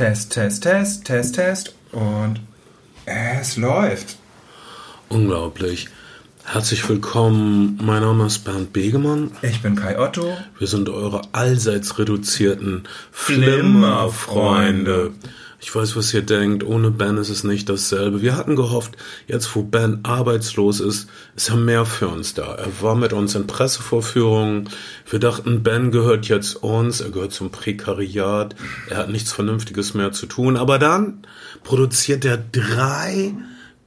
Test, Test, Test, Test, Test. Und es läuft. Unglaublich. Herzlich willkommen. Mein Name ist Bernd Begemann. Ich bin Kai Otto. Wir sind eure allseits reduzierten Flimmerfreunde. Ich weiß, was ihr denkt. Ohne Ben ist es nicht dasselbe. Wir hatten gehofft, jetzt wo Ben arbeitslos ist, ist er mehr für uns da. Er war mit uns in Pressevorführungen. Wir dachten, Ben gehört jetzt uns. Er gehört zum Prekariat. Er hat nichts Vernünftiges mehr zu tun. Aber dann produziert er drei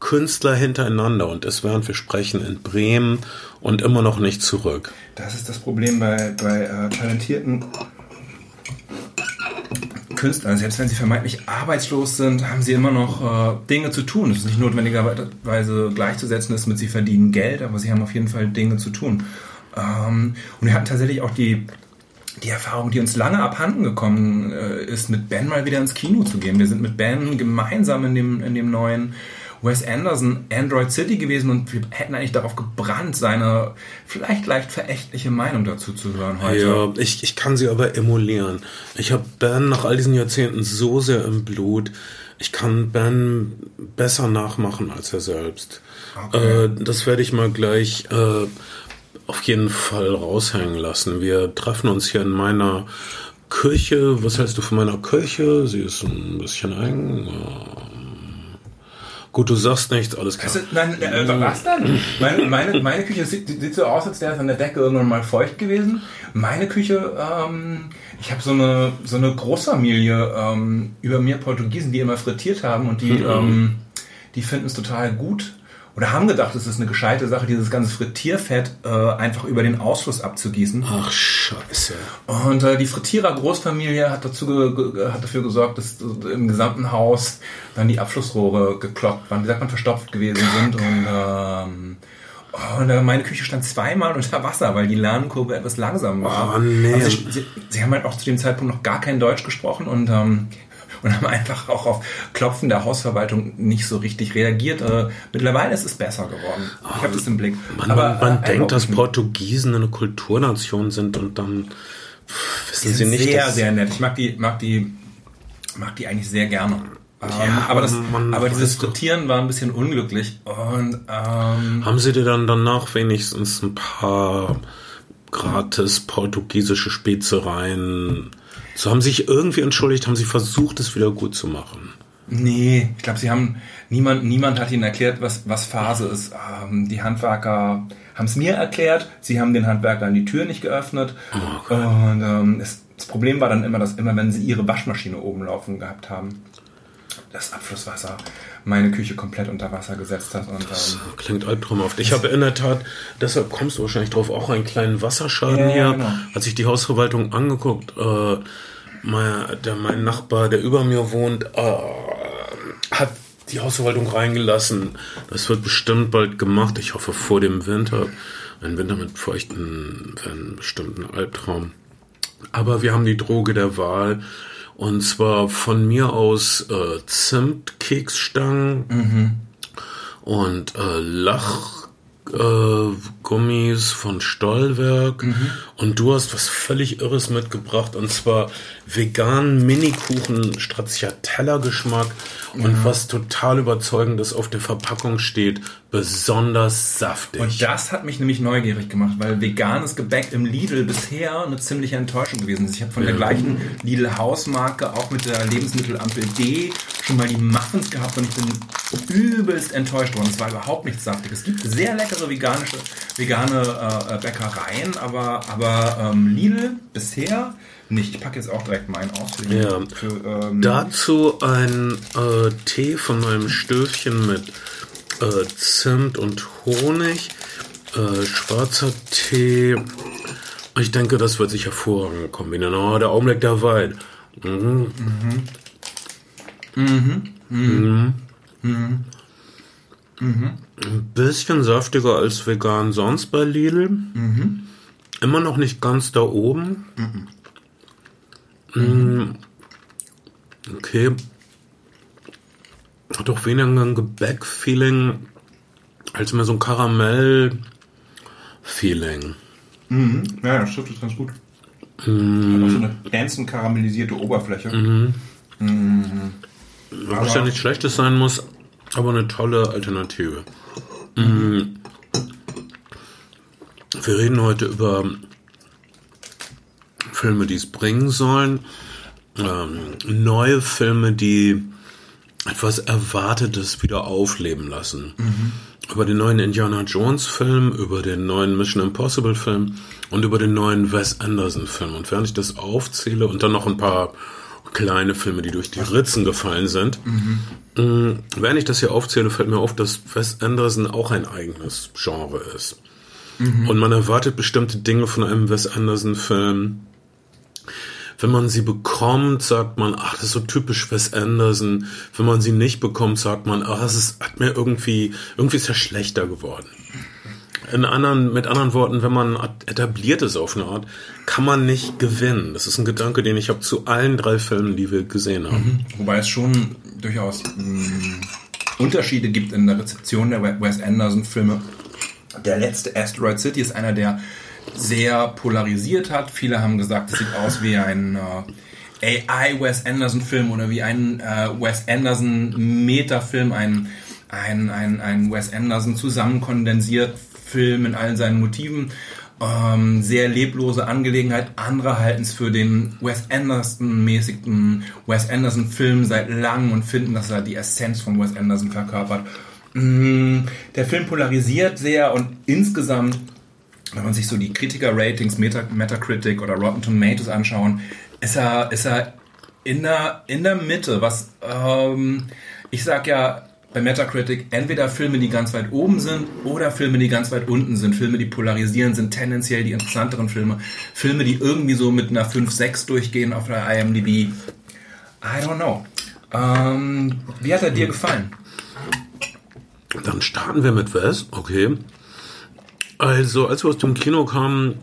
Künstler hintereinander und es während wir sprechen in Bremen und immer noch nicht zurück. Das ist das Problem bei, bei äh, talentierten Künstlern. Selbst wenn sie vermeintlich arbeitslos sind, haben sie immer noch äh, Dinge zu tun. Es ist nicht notwendigerweise gleichzusetzen ist mit, sie verdienen Geld, aber sie haben auf jeden Fall Dinge zu tun. Ähm, und wir hatten tatsächlich auch die die Erfahrung, die uns lange abhanden gekommen äh, ist, mit Ben mal wieder ins Kino zu gehen. Wir sind mit Ben gemeinsam in dem, in dem neuen Wes Anderson Android City gewesen und wir hätten eigentlich darauf gebrannt, seine vielleicht leicht verächtliche Meinung dazu zu hören heute. Ja, ich, ich kann sie aber emulieren. Ich habe Ben nach all diesen Jahrzehnten so sehr im Blut. Ich kann Ben besser nachmachen als er selbst. Okay. Äh, das werde ich mal gleich äh, auf jeden Fall raushängen lassen. Wir treffen uns hier in meiner Küche. Was hältst du von meiner Küche? Sie ist ein bisschen eng. Gut, du sagst nichts, alles klar. Also, nein, äh, was dann? Meine, meine, meine Küche sieht, sieht, so aus, als wäre es an der Decke irgendwann mal feucht gewesen. Meine Küche, ähm, ich habe so eine, so eine Großfamilie ähm, über mir Portugiesen, die immer frittiert haben und die, mhm. ähm, die finden es total gut oder haben gedacht, es ist eine gescheite Sache, dieses ganze Frittierfett äh, einfach über den Ausfluss abzugießen. Ach scheiße. Und äh, die Frittierer-Großfamilie hat, dazu hat dafür gesorgt, dass im gesamten Haus dann die Abflussrohre gekloppt waren, wie sagt man, verstopft gewesen sind. Und, ähm, und äh, meine Küche stand zweimal unter Wasser, weil die Lernkurve etwas langsam war. Oh, nee. Sie, sie, sie, haben halt auch zu dem Zeitpunkt noch gar kein Deutsch gesprochen und ähm, und haben einfach auch auf Klopfen der Hausverwaltung nicht so richtig reagiert. Äh, mittlerweile ist es besser geworden. Ich habe das im Blick. Man, Aber, man, man äh, denkt, dass Portugiesen eine Kulturnation sind und dann wissen sie nicht. Sehr, sehr nett. Ich mag die, mag die, mag die eigentlich sehr gerne. Ähm, ja, aber, das, aber dieses Frittieren war ein bisschen unglücklich. Und, ähm, Haben Sie dir dann danach wenigstens ein paar gratis portugiesische Spezereien so haben sich irgendwie entschuldigt, haben sie versucht, es wieder gut zu machen. Nee, ich glaube, sie haben niemand, niemand hat ihnen erklärt, was, was Phase ist. Ähm, die Handwerker haben es mir erklärt, sie haben den Handwerkern die Tür nicht geöffnet. Oh und ähm, es, das Problem war dann immer, dass immer, wenn sie ihre Waschmaschine oben laufen gehabt haben, das Abflusswasser meine Küche komplett unter Wasser gesetzt hat. Und, das ähm, klingt albtraumhaft. Ich habe in der Tat, deshalb kommst du wahrscheinlich drauf, auch einen kleinen Wasserschaden ja, hier. Genau. Als ich die Hausverwaltung angeguckt, äh, mein, der, mein Nachbar, der über mir wohnt, äh, hat die Hausverwaltung reingelassen. Das wird bestimmt bald gemacht. Ich hoffe vor dem Winter. Ein Winter mit feuchten, wenn bestimmt ein Albtraum. Aber wir haben die Droge der Wahl. Und zwar von mir aus äh, Zimtkeksstangen mhm. und äh, Lach äh, Gummis von Stollwerk mhm. und du hast was völlig Irres mitgebracht und zwar veganen Minikuchen Stracciatella-Geschmack und mhm. was total überzeugendes auf der Verpackung steht, besonders saftig. Und das hat mich nämlich neugierig gemacht, weil veganes Gebäck im Lidl bisher eine ziemliche Enttäuschung gewesen ist. Ich habe von ja. der gleichen Lidl Hausmarke auch mit der Lebensmittelampel D schon mal die Muffins gehabt und ich bin übelst enttäuscht worden. Es war überhaupt nichts saftig. Es gibt sehr leckere veganische, vegane äh, Bäckereien, aber, aber ähm, Lidl bisher nicht. Ich packe jetzt auch direkt meinen aus. Ja. Für, ähm, Dazu ein äh, Tee von meinem Stöfchen mit äh, Zimt und Honig. Äh, schwarzer Tee. Ich denke, das wird sich hervorragend kombinieren. Oh, der Augenblick der Wein. Mhm. Mhm. Mhm. Mhm. Mhm. Mhm. Ein bisschen saftiger als vegan sonst bei Lidl. Mhm. Immer noch nicht ganz da oben. Mhm. Mhm. Okay. Hat auch weniger ein Gebäck-Feeling als mehr so ein Karamell-Feeling. Mhm. Ja, das trifft es ganz gut. Mhm. Hat auch so eine dancen karamellisierte Oberfläche. Mhm. Mhm. Was ja nichts Schlechtes sein muss, aber eine tolle Alternative. Mhm. Wir reden heute über Filme, die es bringen sollen. Ähm, neue Filme, die etwas Erwartetes wieder aufleben lassen. Mhm. Über den neuen Indiana Jones Film, über den neuen Mission Impossible Film und über den neuen Wes Anderson Film. Und während ich das aufzähle und dann noch ein paar kleine Filme, die durch die Ritzen gefallen sind, mhm. Während ich das hier aufzähle, fällt mir auf, dass Wes Anderson auch ein eigenes Genre ist. Mhm. Und man erwartet bestimmte Dinge von einem Wes Anderson Film wenn man sie bekommt, sagt man, ach, das ist so typisch Wes Anderson. Wenn man sie nicht bekommt, sagt man, ach, es ist, hat mir irgendwie, irgendwie ist er schlechter geworden. In anderen, mit anderen Worten, wenn man etabliert ist auf eine Art, kann man nicht gewinnen. Das ist ein Gedanke, den ich habe zu allen drei Filmen, die wir gesehen haben. Mhm. Wobei es schon durchaus mh, mm, Unterschiede gibt in der Rezeption der Wes Anderson-Filme. Der letzte Asteroid City ist einer der sehr polarisiert hat. Viele haben gesagt, es sieht aus wie ein äh, AI Wes Anderson Film oder wie ein äh, Wes Anderson Metafilm, ein, ein, ein, ein Wes Anderson zusammenkondensiert Film in allen seinen Motiven. Ähm, sehr leblose Angelegenheit. Andere halten es für den Wes Anderson-mäßigen Wes Anderson-Film seit langem und finden, dass er die Essenz von Wes Anderson verkörpert. Mm, der Film polarisiert sehr und insgesamt wenn man sich so die Kritiker-Ratings, Meta Metacritic oder Rotten Tomatoes anschauen, ist er, ist er in der, in der Mitte, was ähm, ich sag ja bei Metacritic, entweder Filme, die ganz weit oben sind oder Filme, die ganz weit unten sind. Filme, die polarisieren, sind tendenziell die interessanteren Filme. Filme, die irgendwie so mit einer 5-6 durchgehen auf der IMDb. I don't know. Ähm, wie hat er dir gefallen? Dann starten wir mit Wes, okay. Also, als wir aus dem Kino kamen,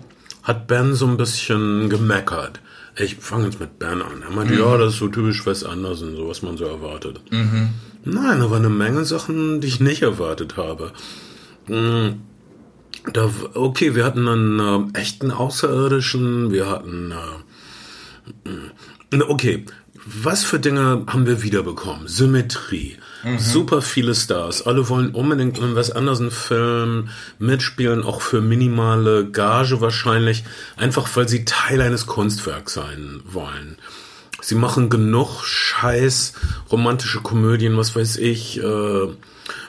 hat Ben so ein bisschen gemeckert. Ich fange jetzt mit Ben an. Er meinte, mhm. ja, das ist so typisch Wes Anderson, so was man so erwartet. Mhm. Nein, da waren eine Menge Sachen, die ich nicht erwartet habe. Mhm. Da, okay, wir hatten einen äh, echten Außerirdischen, wir hatten, äh, okay, was für Dinge haben wir wiederbekommen? Symmetrie. Mhm. Super viele Stars. Alle wollen unbedingt in Wes Anderson Film mitspielen, auch für minimale Gage wahrscheinlich. Einfach weil sie Teil eines Kunstwerks sein wollen. Sie machen genug Scheiß, romantische Komödien, was weiß ich, äh,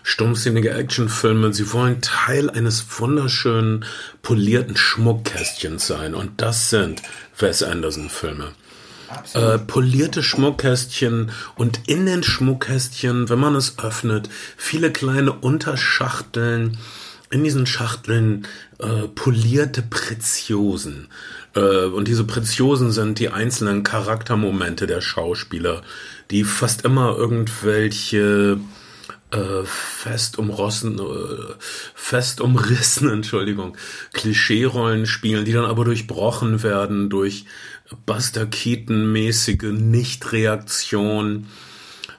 stummsinnige Actionfilme. Sie wollen Teil eines wunderschönen, polierten Schmuckkästchens sein. Und das sind Wes Anderson Filme äh, polierte Schmuckkästchen und in den Schmuckkästchen, wenn man es öffnet, viele kleine Unterschachteln. In diesen Schachteln äh, polierte Preziosen. Äh, und diese Preziosen sind die einzelnen Charaktermomente der Schauspieler, die fast immer irgendwelche äh, fest umrossen, äh, fest umrissen, Entschuldigung, Klischeerollen spielen, die dann aber durchbrochen werden durch Buster Keaton-mäßige Nichtreaktion.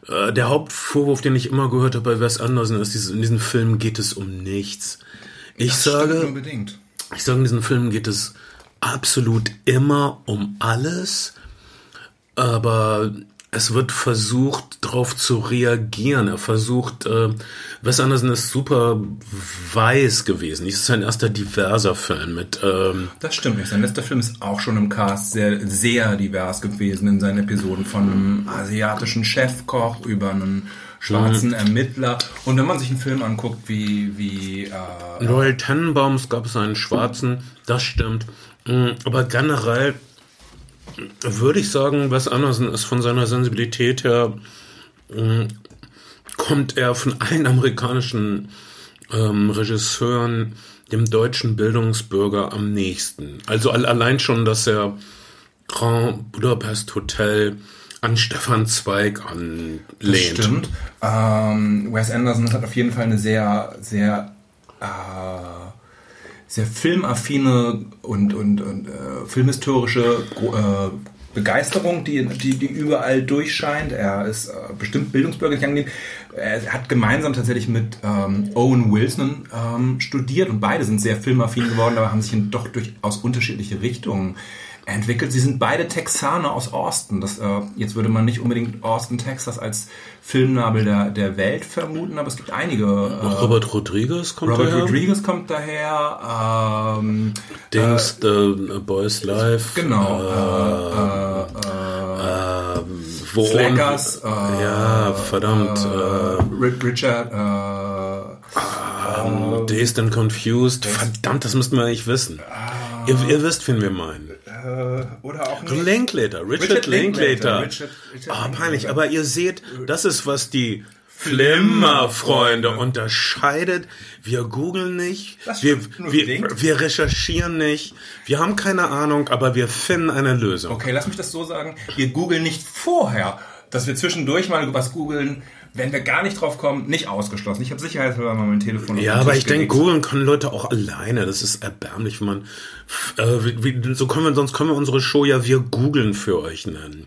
Äh, der Hauptvorwurf, den ich immer gehört habe bei Wes Anderson, ist, dieses, in diesem Film geht es um nichts. Ich das sage, ich sage, in diesem Film geht es absolut immer um alles, aber es wird versucht, darauf zu reagieren. Er versucht, äh, Wes Anderson ist super weiß gewesen. Dies ist sein erster diverser Film mit. Ähm das stimmt nicht. Sein letzter Film ist auch schon im Cast sehr, sehr divers gewesen in seinen Episoden von einem asiatischen Chefkoch über einen schwarzen mhm. Ermittler. Und wenn man sich einen Film anguckt, wie wie äh, Royal Tenenbaums gab es einen schwarzen. Das stimmt. Mm, aber generell würde ich sagen, Wes Anderson ist von seiner Sensibilität her, äh, kommt er von allen amerikanischen ähm, Regisseuren dem deutschen Bildungsbürger am nächsten. Also allein schon, dass er Grand Budapest Hotel an Stefan Zweig anlehnt. Das stimmt. Ähm, Wes Anderson hat auf jeden Fall eine sehr, sehr äh, sehr filmaffine und, und, und äh, filmhistorische äh, Begeisterung, die, die, die überall durchscheint. Er ist äh, bestimmt bildungsbürgerlich angelegt. Er hat gemeinsam tatsächlich mit ähm, Owen Wilson ähm, studiert und beide sind sehr filmaffin geworden, aber haben sich in doch durchaus unterschiedliche Richtungen entwickelt. Sie sind beide Texaner aus Austin. Das, äh, jetzt würde man nicht unbedingt Austin, Texas als Filmnabel der, der Welt vermuten, aber es gibt einige. Äh, Robert Rodriguez kommt Robert daher. Rodriguez kommt daher. Ähm, Dings, The Boys Life. genau. Äh, äh, äh, äh, wo Slackers. Äh, ja, verdammt. äh, Ri- Richard. Äh, äh, Dazed and Confused. Verdammt, das müssten wir eigentlich wissen. Ihr, ihr wisst, wen wir meinen. Äh, oder auch nicht. Linklater, Richard, Richard Linklater. Richard- Richard Ah, Linklater. peinlich, aber ihr seht, das ist, was die Flimmerfreunde unterscheidet. Wir googeln nicht, wir, wir, wir recherchieren nicht, wir haben keine Ahnung, aber wir finden eine Lösung. Okay, lass mich das so sagen. Wir googeln nicht vorher, dass wir zwischendurch mal was googeln. Wenn wir gar nicht drauf kommen, nicht ausgeschlossen. Ich habe sicherheitshalber mal mein Telefon Ja, aber ich denke, googeln können Leute auch alleine. Das ist erbärmlich, wenn man. Äh, wie, wie, so können wir, sonst können wir unsere Show ja wir googeln für euch nennen.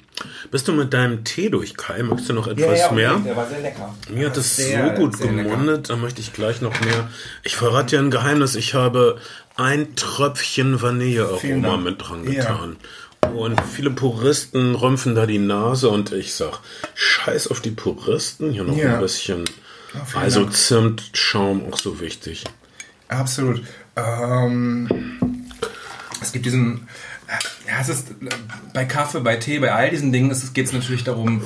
Bist du mit deinem Tee durch, Kai? Möchtest du noch etwas mehr? Der war sehr lecker. Mir hat das Sehr, so gut gemundet, da möchte ich gleich noch mehr. Ich verrate dir ein Geheimnis, ich habe ein Tröpfchen Vanillearoma mit dran getan. Und viele Puristen rümpfen da die Nase und ich sag, scheiß auf die Puristen, hier noch Ja. ein bisschen. vielen also Dank. Zimt, Schaum, auch so wichtig. Absolut. Ähm, es gibt diesen, äh, ja, es ist bei Kaffee, bei Tee, bei all diesen Dingen geht es natürlich darum,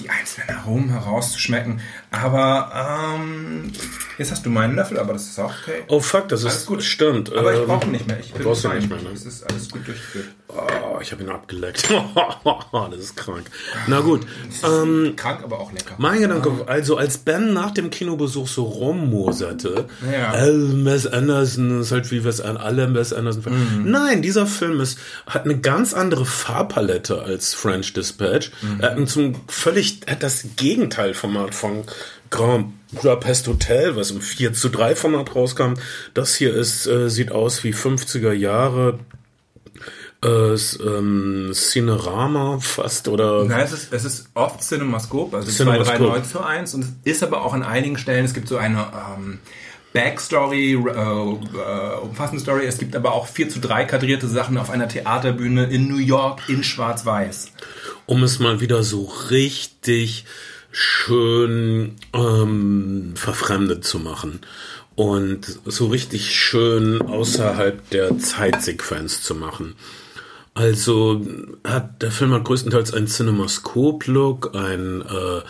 die einzelnen Aromen herauszuschmecken. Aber ähm, jetzt hast du meinen Löffel, aber das ist auch okay. Oh fuck, das Alles ist gut. stimmt. Aber ich Ähm, brauche ihn nicht mehr. Ich bin brauchst du fein. nicht mehr, ne? Es ist alles gut durchgeführt. Oh, ich habe ihn abgeleckt. das ist krank. Na gut. Ähm, Krank, aber auch lecker. Mein Gedanke, also als Ben nach dem Kinobesuch so rummoserte, Ja. äh, Wes Anderson ist halt wie Wes an alle Wes Anderson. Mhm. Nein, dieser Film ist, hat eine ganz andere Farbpalette als French Dispatch. Mhm. Er hat ein zum völlig, hat das Gegenteilformat von Grand Budapest Hotel, was im 4 zu 3 Format rauskam. Das hier ist, äh, sieht aus wie 50er Jahre, äh, ähm, Cinerama fast oder Nein, es ist, es ist oft Cinemascope, also Cinemascope. 2, 3, 9 zu 1. Und es ist aber auch an einigen Stellen, es gibt so eine ähm, Backstory, äh, äh, umfassende Story. Es gibt aber auch 4 zu 3 kadrierte Sachen auf einer Theaterbühne in New York in Schwarz-Weiß. um es mal wieder so richtig schön ähm, verfremdet zu machen und so richtig schön außerhalb der Zeitsequenz zu machen. Also hat der Film hat größtenteils einen Cinemascope-Look, ein äh,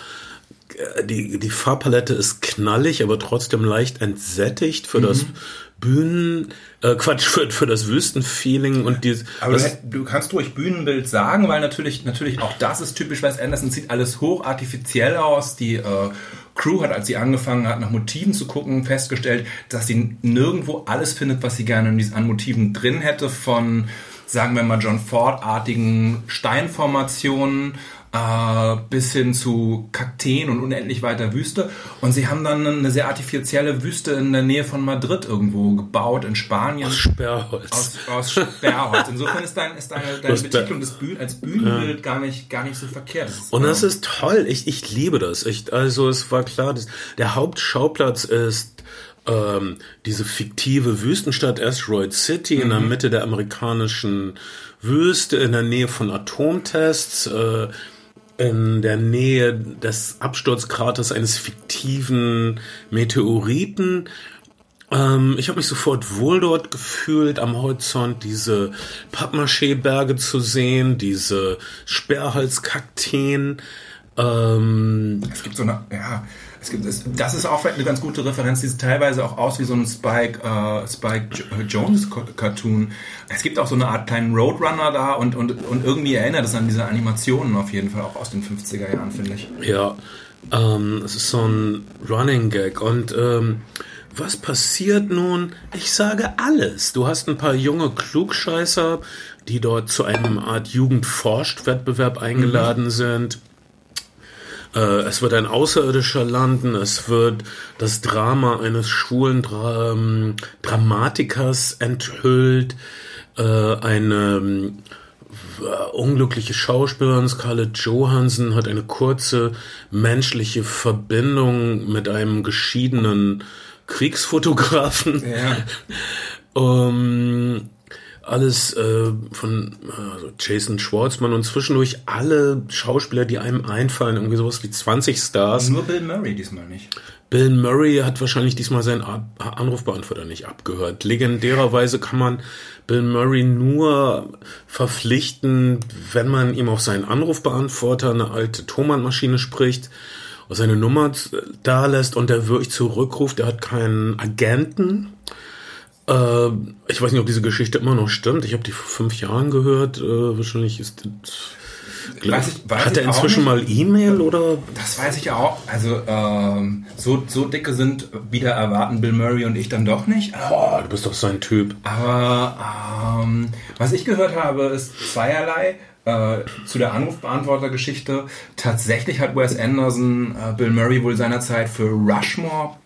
die, die Farbpalette ist knallig, aber trotzdem leicht entsättigt für das Bühnen, äh, Quatsch, für, für das Wüstenfeeling und die, Aber das, du, du kannst ruhig Bühnenbild sagen, weil natürlich, natürlich auch das ist typisch Wes Anderson, sieht alles hoch artifiziell aus. Die äh, Crew hat, als sie angefangen hat, nach Motiven zu gucken, festgestellt, dass sie nirgendwo alles findet, was sie gerne in diesen- an Motiven drin hätte, von, sagen wir mal, John Ford-artigen Steinformationen äh, bis hin zu Kakteen und unendlich weiter Wüste. Und sie haben dann eine sehr artifizielle Wüste in der Nähe von Madrid irgendwo gebaut, in Spanien. Sperrholz. Aus, aus Sperrholz. Insofern ist, dein, ist deine, deine Das- Betitlung des Bühnen, als Bühnenbild gar, nicht, gar nicht so verkehrt. Das ist, Und das ähm, ist toll. Ich, ich liebe das. Ich, also es war klar, dass der Hauptschauplatz ist ähm, diese fiktive Wüstenstadt Asteroid City in der Mitte der amerikanischen Wüste, in der Nähe von Atomtests, äh, in der Nähe des Absturzkraters eines fiktiven Meteoriten. Ähm, ich habe mich sofort wohl dort gefühlt, am Horizont diese Pappmaché-Berge zu sehen, diese Sperrholzkakteen. Ähm, Es gibt so eine, ja, es gibt, es, das ist auch eine ganz gute Referenz, die sieht teilweise auch aus wie so ein Spike, äh, Spike Jo- Jones Cartoon. Es gibt auch so eine Art kleinen Roadrunner da und, und, und irgendwie erinnert es an diese Animationen auf jeden Fall auch aus den 50er Jahren, finde ich. ja, ähm, es ist so ein Running Gag. Und ähm, was passiert nun? Ich sage alles. Du hast ein paar junge Klugscheißer, die dort zu einem Art Jugendforscht-Wettbewerb eingeladen sind. Äh, es wird ein Außerirdischer landen, es wird das Drama eines schwulen Dra ähm, Dramatikers enthüllt, äh, eine ähm, unglückliche Schauspielerin Scarlett Johansson hat eine kurze menschliche Verbindung mit einem geschiedenen Kriegsfotografen. Ja. Ähm, alles äh, von also Jason Schwartzman und zwischendurch alle Schauspieler, die einem einfallen, irgendwie sowas wie 20 Stars. Nur Bill Murray diesmal nicht. Bill Murray hat wahrscheinlich diesmal seinen Anrufbeantworter nicht abgehört. Legendärerweise kann man Bill Murray nur verpflichten, wenn man ihm auf seinen Anrufbeantworter eine alte Thomann-Maschine spricht und seine Nummer da lässt und der wirklich zurückruft. Er hat keinen Agenten. Äh, ich weiß nicht, ob diese Geschichte immer noch stimmt. Ich habe die vor fünf Jahren gehört. Äh, wahrscheinlich ist das Weiß ich, weiß Hat er inzwischen mal E-Mail oder? Das weiß ich auch. Also ähm, so, so dicke sind wieder erwarten Bill Murray und ich dann doch nicht. Boah, du bist doch so ein Typ. Aber ähm, was ich gehört habe, ist zweierlei. Äh, zu der Anrufbeantworter-Geschichte. Tatsächlich hat Wes Anderson äh, Bill Murray wohl seinerzeit für Rushmore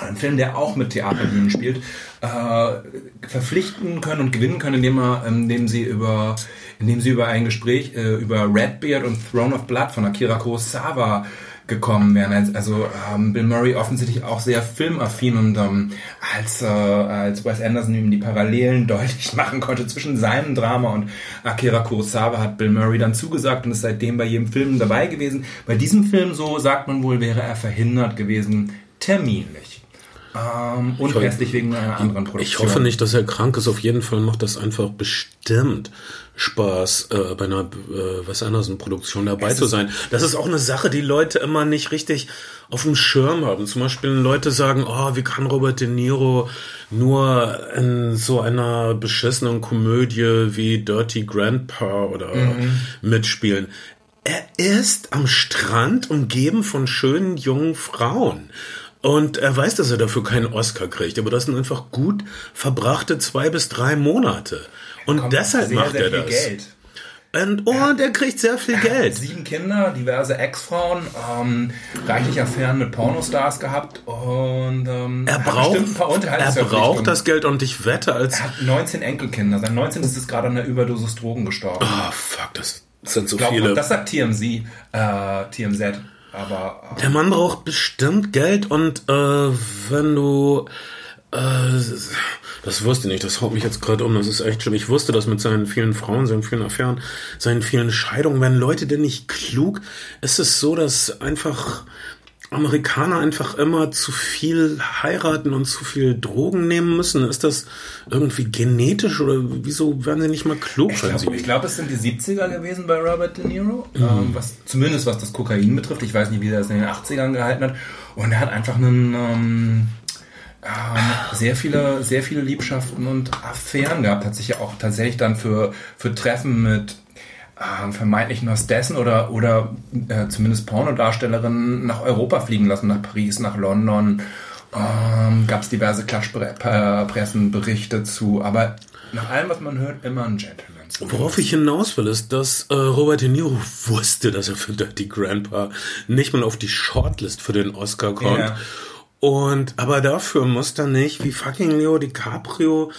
ein Film, der auch mit Theaterbühnen spielt, äh, verpflichten können und gewinnen können, indem, er, indem sie über indem sie über ein Gespräch äh, über Redbeard und Throne of Blood von Akira Kurosawa gekommen wären. Also ähm, Bill Murray offensichtlich auch sehr filmaffin und ähm, als, äh, als Wes Anderson ihm die Parallelen deutlich machen konnte zwischen seinem Drama und Akira Kurosawa hat Bill Murray dann zugesagt und ist seitdem bei jedem Film dabei gewesen. Bei diesem Film, so sagt man wohl, wäre er verhindert gewesen, terminlich. Ähm, und letztlich wegen einer anderen Produktion. Ich hoffe nicht, dass er krank ist. Auf jeden Fall macht das einfach bestimmt Spaß, äh, bei einer äh, Wes Anderson-Produktion dabei es zu sein. Das ist auch eine Sache, die Leute immer nicht richtig auf dem Schirm haben. Zum Beispiel Leute sagen, oh, wie kann Robert De Niro nur in so einer beschissenen Komödie wie Dirty Grandpa oder mhm. mitspielen. Er ist am Strand umgeben von schönen jungen Frauen. Und er weiß, dass er dafür keinen Oscar kriegt, aber das sind einfach gut verbrachte zwei bis drei Monate. Und deshalb sehr, macht sehr er das. Geld. Und, oh, der kriegt sehr viel Geld. Sieben Kinder, diverse Ex-Frauen, ähm, reichlich Affären mit Pornostars gehabt und ähm, er braucht, er braucht das Geld und ich wette als... Er hat 19 Enkelkinder. Sein 19. ist gerade an der Überdosis Drogen gestorben. Oh, fuck, das sind so Glaub, viele. Das sagt TMZ, äh, TMZ. Aber, äh, der Mann braucht bestimmt Geld und äh, wenn du äh, das wusste ich nicht, das haut mich jetzt gerade um, das ist echt schlimm. Ich wusste das mit seinen vielen Frauen, seinen vielen Affären, seinen vielen Scheidungen. Werden Leute denn nicht klug? Ist es so, dass einfach Amerikaner einfach immer zu viel heiraten und zu viel Drogen nehmen müssen? Ist das irgendwie genetisch oder wieso werden sie nicht mal klug? Ich glaube, glaub, es sind die 70er gewesen bei Robert De Niro, mhm. ähm, was, zumindest was das Kokain betrifft. Ich weiß nicht, wie er das in den 80ern gehalten hat. Und er hat einfach einen... Ähm, ähm, sehr viele, sehr viele Liebschaften und Affären gehabt. Hat sich ja auch tatsächlich dann für, für Treffen mit ähm, vermeintlichen Hostessen oder, oder äh, zumindest Pornodarstellerinnen nach Europa fliegen lassen, nach Paris, nach London. Ähm, Gab es diverse Klatschpressenberichte zu, aber nach allem, was man hört, immer ein Gentleman. Worauf ich hinaus will, ist, dass äh, Robert De Niro wusste, dass er für Dirty Grandpa nicht mal auf die Shortlist für den Oscar kommt. Yeah. Und aber dafür muss er nicht wie fucking Leo DiCaprio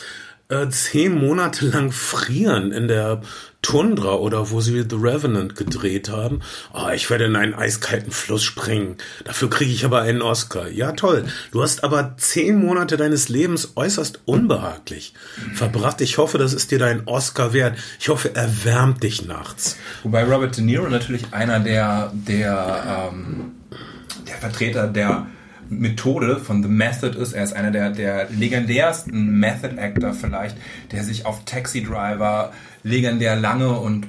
äh, zehn Monate lang frieren in der Tundra oder wo sie The Revenant gedreht haben. Oh, ich werde in einen eiskalten Fluss springen. Dafür kriege ich aber einen Oscar. Ja, toll. Du hast aber zehn Monate deines Lebens äußerst unbehaglich verbracht. Ich hoffe, das ist dir dein Oscar wert. Ich hoffe, er wärmt dich nachts. Wobei Robert De Niro natürlich einer der, der, ähm, der Vertreter der Methode von The Method ist. Er ist einer der, der legendärsten Method Actor vielleicht, der sich auf Taxi Driver legendär lange und,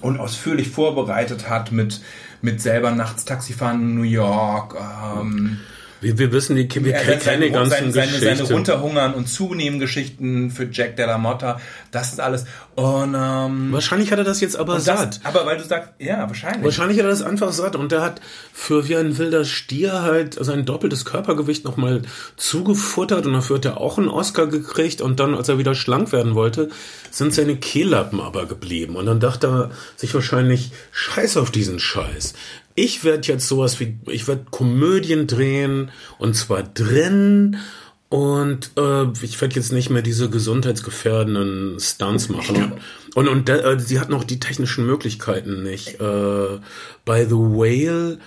und ausführlich vorbereitet hat mit, mit selber nachts Taxifahren in New York. Ähm, wir, wir wissen, die, wir ja, kennen die ganzen seine, Geschichten. Seine Runterhungern und Zunehmen Geschichten für Jack Della Motta, das ist alles. Und, ähm, wahrscheinlich hat er das jetzt aber satt. Das, aber weil du sagst, ja, wahrscheinlich. Wahrscheinlich hat er das einfach satt und der hat für wie ein wilder Stier halt sein doppeltes Körpergewicht nochmal zugefuttert und dafür hat er auch einen Oscar gekriegt und dann, als er wieder schlank werden wollte, sind seine Kehllappen aber geblieben und dann dachte er sich wahrscheinlich, scheiß auf diesen Scheiß ich werde jetzt sowas wie, ich werde Komödien drehen und zwar drin und äh, ich werde jetzt nicht mehr diese gesundheitsgefährdenden Stunts machen. Und, und äh, sie hat noch die technischen Möglichkeiten nicht. Äh, bei The Whale,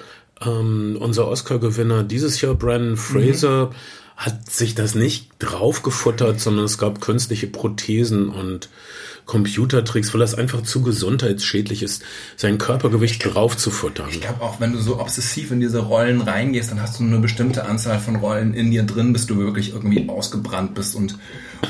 ähm, unser Oscar-Gewinner dieses Jahr, Brandon Fraser, mhm hat sich das nicht draufgefuttert, sondern es gab künstliche Prothesen und Computertricks, weil das einfach zu gesundheitsschädlich ist, sein Körpergewicht drauf zu futtern. Ich glaube auch, wenn du so obsessiv in diese Rollen reingehst, dann hast du nur eine bestimmte Anzahl von Rollen in dir drin, bis du wirklich irgendwie ausgebrannt bist und,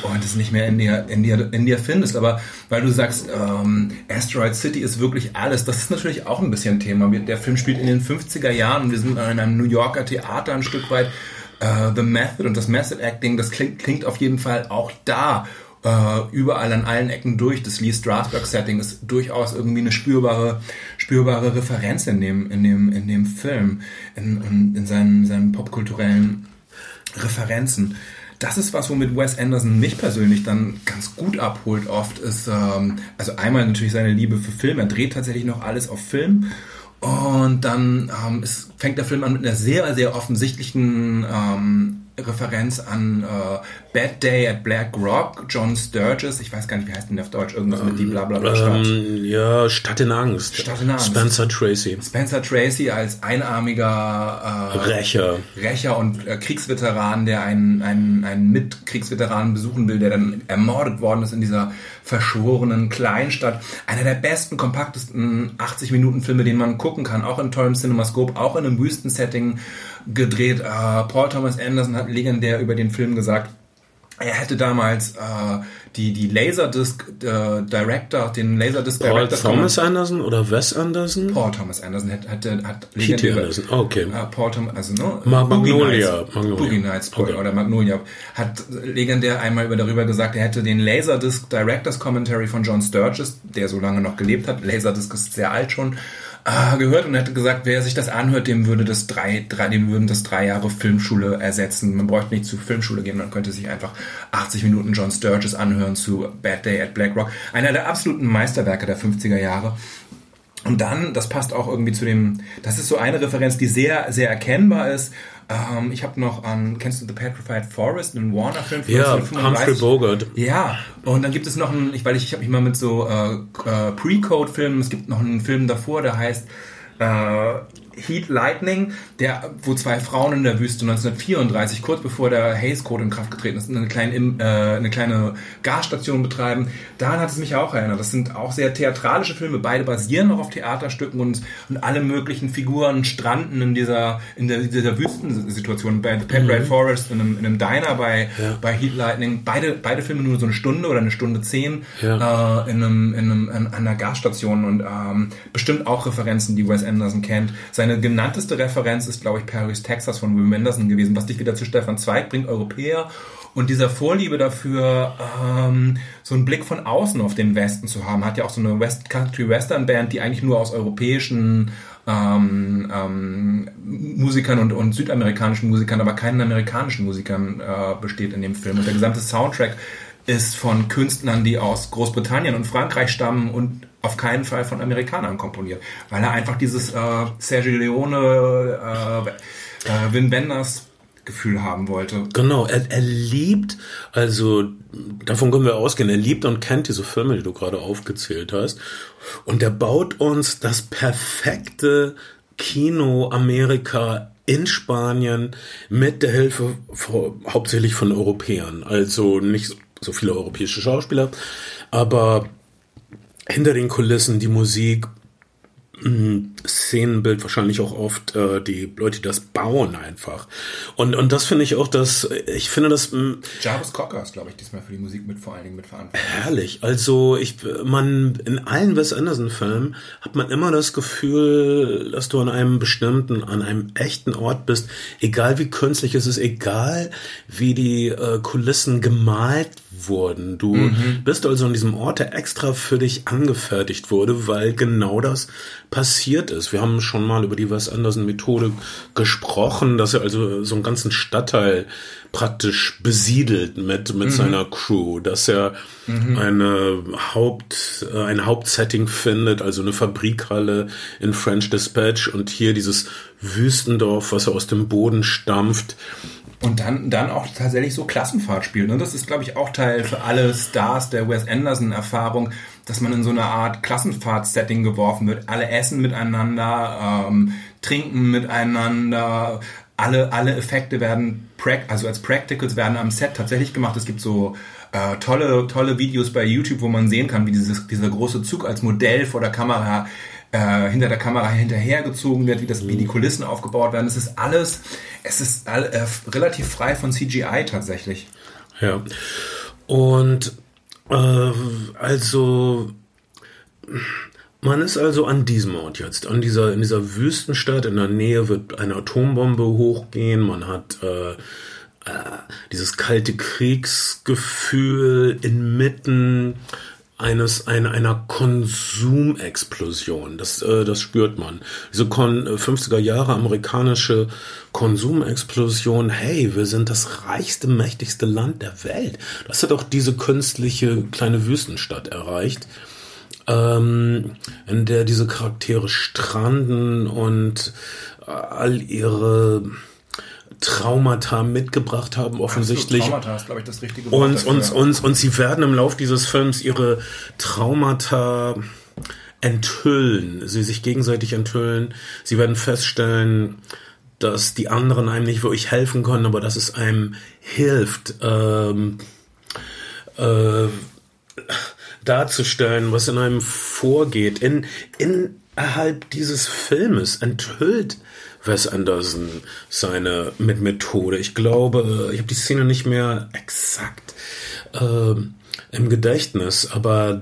und es nicht mehr in dir, in dir, in dir findest. Aber weil du sagst, ähm, Asteroid City ist wirklich alles, das ist natürlich auch ein bisschen Thema. Der Film spielt in den 50er Jahren und wir sind in einem New Yorker Theater ein Stück weit. Uh, The Method und das Method Acting, das klingt, klingt auf jeden Fall auch da äh, überall an allen Ecken durch. Das Lee Strasberg-Setting ist durchaus irgendwie eine spürbare, spürbare Referenz in dem, in dem, in dem Film, in, in, in seinen, seinen popkulturellen Referenzen. Das ist was, womit Wes Anderson mich persönlich dann ganz gut abholt oft, ist, ähm, also einmal natürlich seine Liebe für Film. Er dreht tatsächlich noch alles auf Film. Und dann ähm, es fängt der Film an mit einer sehr, sehr offensichtlichen ähm, Referenz an äh, Bad Day at Black Rock, John Sturges, ich weiß gar nicht, wie heißt denn auf Deutsch, irgendwas mit die bla bla bla Stadt. Ähm, ja, Stadt in Angst. Stadt in Angst. Spencer Tracy. Spencer Tracy als einarmiger äh, Rächer. Rächer und äh, Kriegsveteran, der einen, einen, einen Mitkriegsveteranen besuchen will, der dann ermordet worden ist in dieser verschworenen Kleinstadt. Einer der besten, kompaktesten 80 Minuten Filme, den man gucken kann, auch in tollem Cinemascope, auch in einem Wüstensetting gedreht. Äh, Paul Thomas Anderson hat legendär über den Film gesagt, er hätte damals äh, die, die Laserdisc äh, Director, den Laserdisc Paul Director. Thomas Anderson oder Wes Anderson? Paul Thomas Anderson hat, hat, hat P.T. Anderson, oh, okay. Äh, Paul Thomas, also, ne? Ma Magnolia. Boogie Nights, Boogie Nights okay. oder Magnolia. Hat legendär einmal über darüber gesagt, er hätte den Laserdisc Directors Commentary von John Sturges, der so lange noch gelebt hat. Laserdisc ist sehr alt schon äh, gehört und hätte gesagt, wer sich das anhört, dem würde das drei, drei, dem würden das drei Jahre Filmschule ersetzen. Man bräuchte nicht zur Filmschule gehen, man könnte sich einfach 80 Minuten John Sturges anhören zu Bad Day at Black Rock. Einer der absoluten Meisterwerke der 50er Jahre. Und dann, das passt auch irgendwie zu dem, das ist so eine Referenz, die sehr, sehr erkennbar ist. Ähm, ich habe noch an, kennst du The Petrified Forest, einen Warner-Film von Ja, Humphrey Bogart. Ja, und dann gibt es noch einen, ich, weil ich, ich habe mich mal mit so äh, äh, Pre-Code-Filmen, es gibt noch einen Film davor, der heißt äh, Heat Lightning, der, wo zwei Frauen in der Wüste 1934, kurz bevor der Hays Code in Kraft getreten ist, eine kleine, äh, eine kleine Gasstation betreiben. Daran hat es mich auch erinnert. Das sind auch sehr theatralische Filme. Beide basieren noch auf Theaterstücken und, und alle möglichen Figuren stranden in dieser, in der, dieser Wüstensituation. Bei The Pet mhm. Red Forest, in einem, in einem Diner bei, ja. bei Heat Lightning. Beide, beide Filme nur so eine Stunde oder eine Stunde zehn ja. äh, in, einem, in, einem, in einer Gasstation und ähm, bestimmt auch Referenzen, die Wes Anderson kennt. Seine seine genannteste Referenz ist, glaube ich, Paris, Texas von Wim Wenders gewesen, was dich wieder zu Stefan Zweig bringt, Europäer. Und dieser Vorliebe dafür, ähm, so einen Blick von außen auf den Westen zu haben, hat ja auch so eine West Country Western Band, die eigentlich nur aus europäischen ähm, ähm, Musikern und, und südamerikanischen Musikern, aber keinen amerikanischen Musikern äh, besteht in dem Film. Und der gesamte Soundtrack ist von Künstlern, die aus Großbritannien und Frankreich stammen und auf keinen Fall von Amerikanern komponiert, weil er einfach dieses äh, Sergio Leone, äh, äh, Wim Wenders Gefühl haben wollte. Genau, er, er liebt, also davon können wir ausgehen, er liebt und kennt diese Filme, die du gerade aufgezählt hast. Und er baut uns das perfekte Kino Amerika in Spanien mit der Hilfe hauptsächlich von Europäern. Also nicht so viele europäische Schauspieler, aber hinter den Kulissen die Musik, Szenenbild wahrscheinlich auch oft äh, die Leute, die das bauen einfach. Und, und das finde ich auch, dass ich finde das. Jarvis Cocker ist, glaube ich, diesmal für die Musik mit vor allen Dingen mitverantwortlich. Herrlich. Also ich, man in allen Wes Anderson-Filmen hat man immer das Gefühl, dass du an einem bestimmten, an einem echten Ort bist, egal wie künstlich es ist, egal wie die äh, Kulissen gemalt wurden. Du mhm. bist also an diesem Ort, der extra für dich angefertigt wurde, weil genau das passiert ist. Wir haben schon mal über die Wes Anderson Methode gesprochen, dass er also so einen ganzen Stadtteil praktisch besiedelt mit, mit mhm. seiner Crew, dass er mhm. eine Haupt, äh, ein Hauptsetting findet, also eine Fabrikhalle in French Dispatch und hier dieses Wüstendorf, was er aus dem Boden stampft und dann, dann auch tatsächlich so Klassenfahrt spielt. Und ne? das ist, glaube ich, auch Teil für alle Stars der Wes Anderson-Erfahrung, dass man in so eine Art Klassenfahrt-Setting geworfen wird. Alle essen miteinander, ähm, trinken miteinander, alle, alle Effekte werden, also als Practicals werden am Set tatsächlich gemacht. Es gibt so äh, tolle, tolle Videos bei YouTube, wo man sehen kann, wie dieses, dieser große Zug als Modell vor der Kamera äh, hinter der Kamera hinterhergezogen wird, wie das, wie die mhm. Kulissen aufgebaut werden. Es ist alles, es ist all, äh, relativ frei von CGI tatsächlich. Ja. Und äh, also man ist also an diesem Ort jetzt, an dieser, in dieser Wüstenstadt. In der Nähe wird eine Atombombe hochgehen. Man hat äh, äh, dieses kalte Kriegsgefühl inmitten eines einer, einer Konsumexplosion. Das, äh, das spürt man. Diese Kon 50er Jahre amerikanische Konsumexplosion. Hey, wir sind das reichste, mächtigste Land der Welt. Das hat auch diese künstliche kleine Wüstenstadt erreicht, ähm, in der diese Charaktere stranden und all ihre Traumata mitgebracht haben, offensichtlich. So, Traumata ist, glaube ich, das richtige Wort. Und, und, und, und sie werden im Lauf dieses Films ihre Traumata enthüllen, sie sich gegenseitig enthüllen. Sie werden feststellen, dass die anderen einem nicht wirklich helfen können, aber dass es einem hilft, ähm, äh, darzustellen, was in einem vorgeht. In, innerhalb dieses Filmes enthüllt Wes Anderson seine mit Methode. Ich glaube, ich habe die Szene nicht mehr exakt äh, im Gedächtnis, aber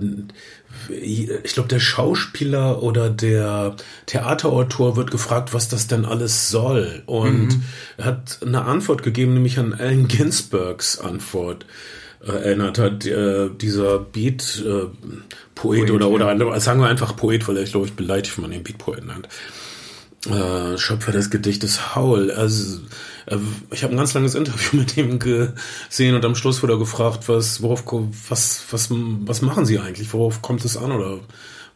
ich glaube, der Schauspieler oder der Theaterautor wird gefragt, was das denn alles soll. Und mhm. er hat eine Antwort gegeben, nämlich an Allen Ginsbergs Antwort äh, erinnert hat. Äh, dieser Beat-Poet äh, oder, oder sagen wir einfach Poet, weil er, glaube ich, beleidigt, wenn man ihn Beat-Poet nennt äh, Schöpfer des Gedichtes Howl. Also, ich habe ein ganz langes Interview mit ihm gesehen und am Schluss wurde er gefragt, was, worauf, was, was, was machen Sie eigentlich? Worauf kommt es an oder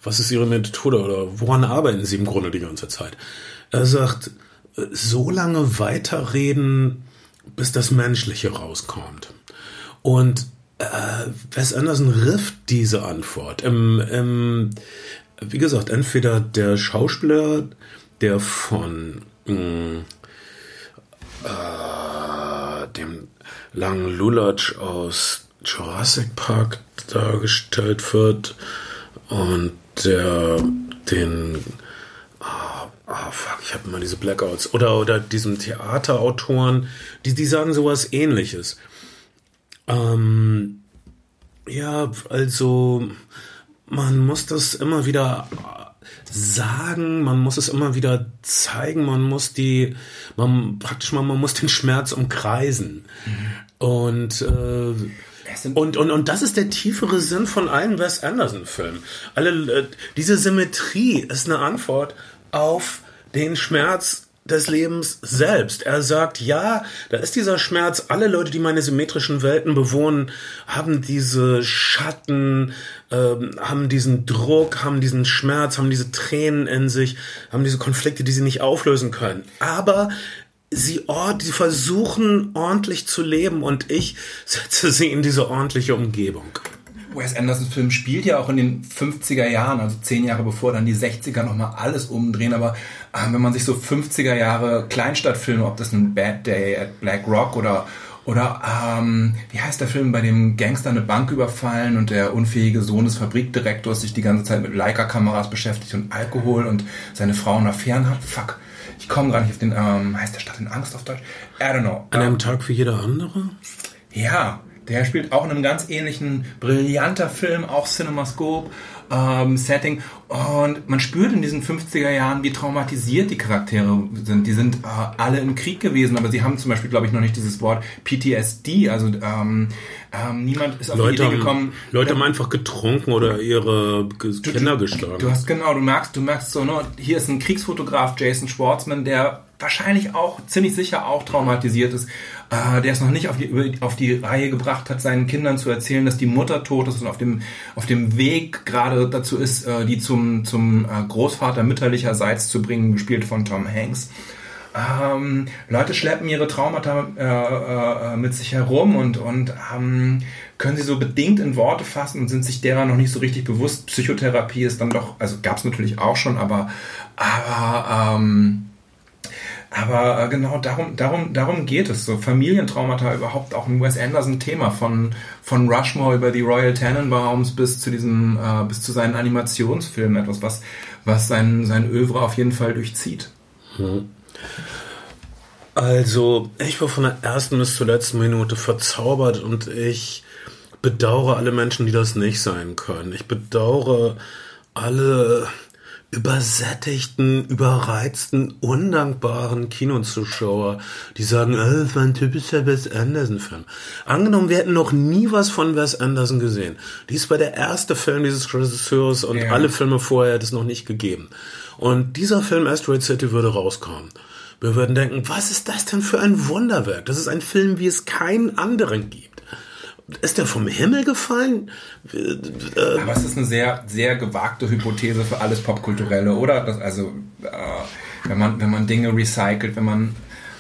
was ist Ihre Methode oder woran arbeiten Sie im Grunde die ganze Zeit? Er sagt, so lange weiterreden, bis das Menschliche rauskommt. Und äh, Wes Anderson rifft diese Antwort. Im, im, wie gesagt, entweder der Schauspieler der von mh, äh, dem langen Lulatsch aus Jurassic Park dargestellt wird und der den oh, oh fuck, ich habe immer diese Blackouts oder oder diesem Theaterautoren, die die sagen sowas ähnliches. Ähm, ja, also man muss das immer wieder sagen, man muss es immer wieder zeigen, man muss die, man praktisch mal, man muss den Schmerz umkreisen. Mhm. Und, äh, und, und, und das ist der tiefere Sinn von allen Wes Anderson-Filmen. Alle, äh, diese Symmetrie ist eine Antwort auf den Schmerz des Lebens selbst. Er sagt, ja, da ist dieser Schmerz. Alle Leute, die meine symmetrischen Welten bewohnen, haben diese Schatten, ähm, haben diesen Druck, haben diesen Schmerz, haben diese Tränen in sich, haben diese Konflikte, die sie nicht auflösen können. Aber sie, sie versuchen ordentlich zu leben und ich setze sie in diese ordentliche Umgebung. Wes Anderson Film spielt ja auch in den 50er Jahren, also zehn Jahre bevor dann die 60er nochmal alles umdrehen, aber äh, wenn man sich so 50er Jahre Kleinstadtfilme, ob das ein Bad Day at Black Rock oder oder ähm, wie heißt der Film, bei dem Gangster eine Bank überfallen und der unfähige Sohn des Fabrikdirektors sich die ganze Zeit mit Leica-Kameras beschäftigt und Alkohol und seine Frau nach Affären hat? Fuck. Ich komme gar nicht auf den, ähm, heißt der Stadt in Angst auf Deutsch? I don't know. An einem Tag für jeder andere? Ja, der spielt auch in einem ganz ähnlichen, brillanter Film, auch CinemaScope ähm, Setting. Und man spürt in diesen 50er Jahren, wie traumatisiert die Charaktere sind. Die sind äh, alle im Krieg gewesen, aber sie haben zum Beispiel, glaube ich, noch nicht dieses Wort PTSD. Also ähm, ähm, niemand ist auf Leute die Idee gekommen. Haben, Leute haben einfach getrunken oder ihre Kinder geschlagen. Du hast genau, du merkst, du merkst so, ne, hier ist ein Kriegsfotograf, Jason Schwartzman, der wahrscheinlich auch ziemlich sicher auch traumatisiert ist äh, der es noch nicht auf die, auf die Reihe gebracht hat, seinen Kindern zu erzählen, dass die Mutter tot ist und auf dem, auf dem Weg gerade dazu ist, äh, die zum, zum äh, Großvater mütterlicherseits zu bringen, gespielt von Tom Hanks. Ähm, Leute schleppen ihre Traumata äh, äh, mit sich herum und, und ähm, können sie so bedingt in Worte fassen und sind sich derer noch nicht so richtig bewusst. Psychotherapie ist dann doch, also gab es natürlich auch schon, aber, aber ähm, Aber äh, genau darum, darum, darum geht es. So Familientraumata überhaupt auch ein Wes Anderson-Thema von, von Rushmore über die Royal Tenenbaums bis zu diesem, äh, bis zu seinen Animationsfilmen. Etwas, was, was sein, sein Övre auf jeden Fall durchzieht. Hm. Also, ich war von der ersten bis zur letzten Minute verzaubert und ich bedauere alle Menschen, die das nicht sein können. Ich bedauere alle übersättigten, überreizten, undankbaren Kinozuschauer, die sagen, äh, das war ein typischer Wes Anderson-Film. Angenommen, wir hätten noch nie was von Wes Anderson gesehen. Dies war der erste Film dieses Regisseurs und ja. alle Filme vorher hätte es noch nicht gegeben. Und dieser Film Asteroid City würde rauskommen. Wir würden denken, was ist das denn für ein Wunderwerk? Das ist ein Film, wie es keinen anderen gibt ist der vom Himmel gefallen? Aber es ist eine sehr, sehr gewagte Hypothese für alles Popkulturelle, oder? Das, also, äh, wenn, man, wenn man Dinge recycelt, wenn man,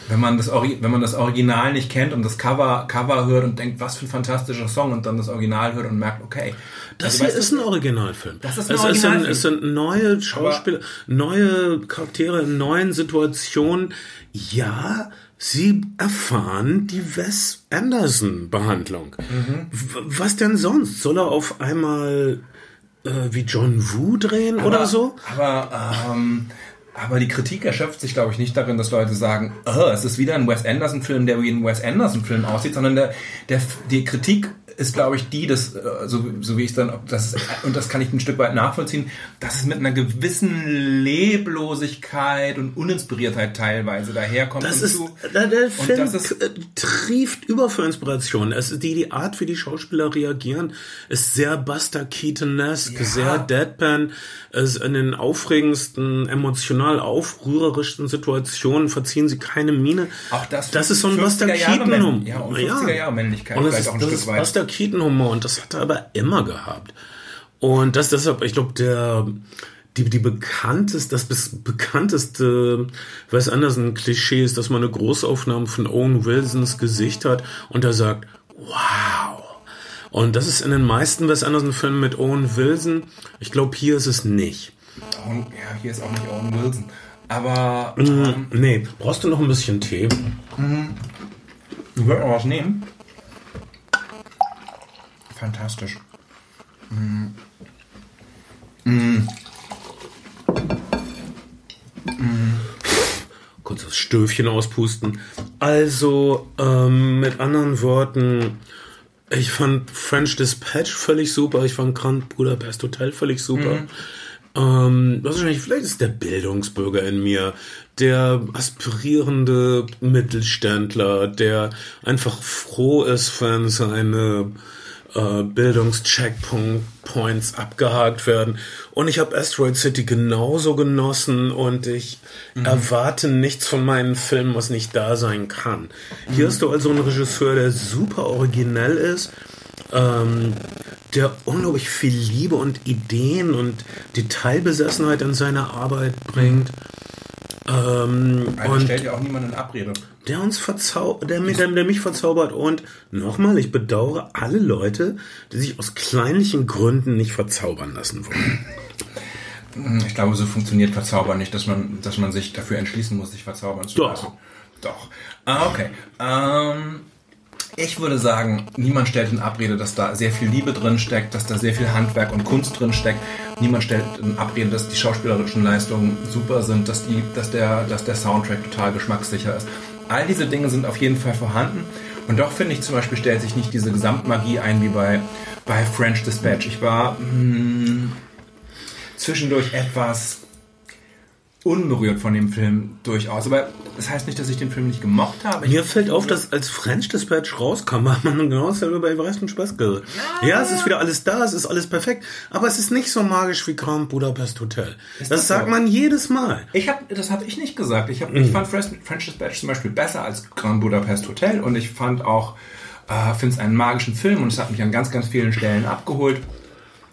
wenn, man das, wenn man das Original nicht kennt und das Cover, Cover hört und denkt, was für ein fantastischer Song und dann das Original hört und merkt, okay. Das also, hier ist ein Originalfilm. Das ist ein es, Originalfilm. Ist ein, es sind neue Schauspieler, Aber neue Charaktere in neuen Situationen. Ja, Sie erfahren die Wes Anderson-Behandlung. Mhm. Was denn sonst? Soll er auf einmal äh, wie John Woo drehen aber, oder so? Aber, ähm, aber die Kritik erschöpft sich, glaube ich, nicht darin, dass Leute sagen, oh, es ist wieder ein Wes Anderson-Film, der wie ein Wes Anderson-Film aussieht, sondern der, der, die Kritik ist, glaube ich, die, dass, äh, so, so wie ich dann, das, und das kann ich ein Stück weit nachvollziehen, dass es mit einer gewissen Leblosigkeit und Uninspiriertheit teilweise daherkommt. Das ist, zu, der, der Film das ist, trieft über für Inspiration. Es ist die, die Art, wie die Schauspieler reagieren, ist sehr Buster Keaton-esque, ja. sehr Deadpan, es in den aufregendsten, emotional aufrührerischsten Situationen verziehen sie keine Miene. Auch das, das ist so ein Buster Keaton. Ja, und 50er Jahre Männlichkeit. Und vielleicht ist, auch ein Stück weit. Buster Keaton-Humor und das hat er aber immer gehabt. Und das deshalb, ich glaube, der die, die bekannteste, das bekannteste Wes Anderson-Klischee ist, dass man eine Großaufnahme von Owen Wilsons Gesicht hat und er sagt, wow. Und das ist in den meisten Wes Anderson-Filmen mit Owen Wilson. Ich glaube, hier ist es nicht. ja, hier ist auch nicht Owen Wilson. Aber. Mm, ähm, nee, brauchst du noch ein bisschen Tee? Mhm. Ich würde noch was nehmen. Fantastisch. Mm. Mm. Mm. Kurzes Stöfchen auspusten. Also, ähm, mit anderen Worten, ich fand French Dispatch völlig super. Ich fand Grand Budapest Hotel völlig super. Mhm. Ähm, wahrscheinlich, vielleicht ist der Bildungsbürger in mir, der aspirierende Mittelständler, der einfach froh ist, wenn seine äh, Bildungscheckpoints abgehakt werden. Und ich habe Asteroid City genauso genossen und ich mhm. erwarte nichts von meinen Filmen, was nicht da sein kann. Mhm. Hier hast du also einen Regisseur, der super originell ist, ähm, der unglaublich viel Liebe und Ideen und Detailbesessenheit in seine Arbeit bringt. Ähm, also und stellt ja auch niemand in Abrede der uns verzaubert, der, der, der mich verzaubert. Und nochmal, ich bedauere alle Leute, die sich aus kleinlichen Gründen nicht verzaubern lassen wollen. Ich glaube, so funktioniert Verzaubern nicht, dass man, dass man sich dafür entschließen muss, sich verzaubern zu Doch. lassen. Doch. Ah, okay. Ähm, ich würde sagen, niemand stellt in Abrede, dass da sehr viel Liebe drin steckt, dass da sehr viel Handwerk und Kunst drin steckt. Niemand stellt in Abrede, dass die schauspielerischen Leistungen super sind, dass, die, dass, der, dass der Soundtrack total geschmackssicher ist. All diese Dinge sind auf jeden Fall vorhanden. Und doch finde ich zum Beispiel stellt sich nicht diese Gesamtmagie ein wie bei, bei French Dispatch. Ich war mh, hm, zwischendurch etwas unberührt von dem Film durchaus. Aber das heißt nicht, dass ich den Film nicht gemocht habe. Mir fällt auf, dass als French Dispatch rauskam, hat man genau dasselbe bei Everest und Spaß. Ja. ja, es ist wieder alles da, es ist alles perfekt, aber es ist nicht so magisch wie Grand Budapest Hotel. Das, das, sagt so? man jedes Mal. Ich hab, das habe ich nicht gesagt. Ich, hab, mhm. ich fand French Dispatch zum Beispiel besser als Grand Budapest Hotel und ich fand auch, äh, finde es einen magischen Film und es hat mich an ganz, ganz vielen Stellen abgeholt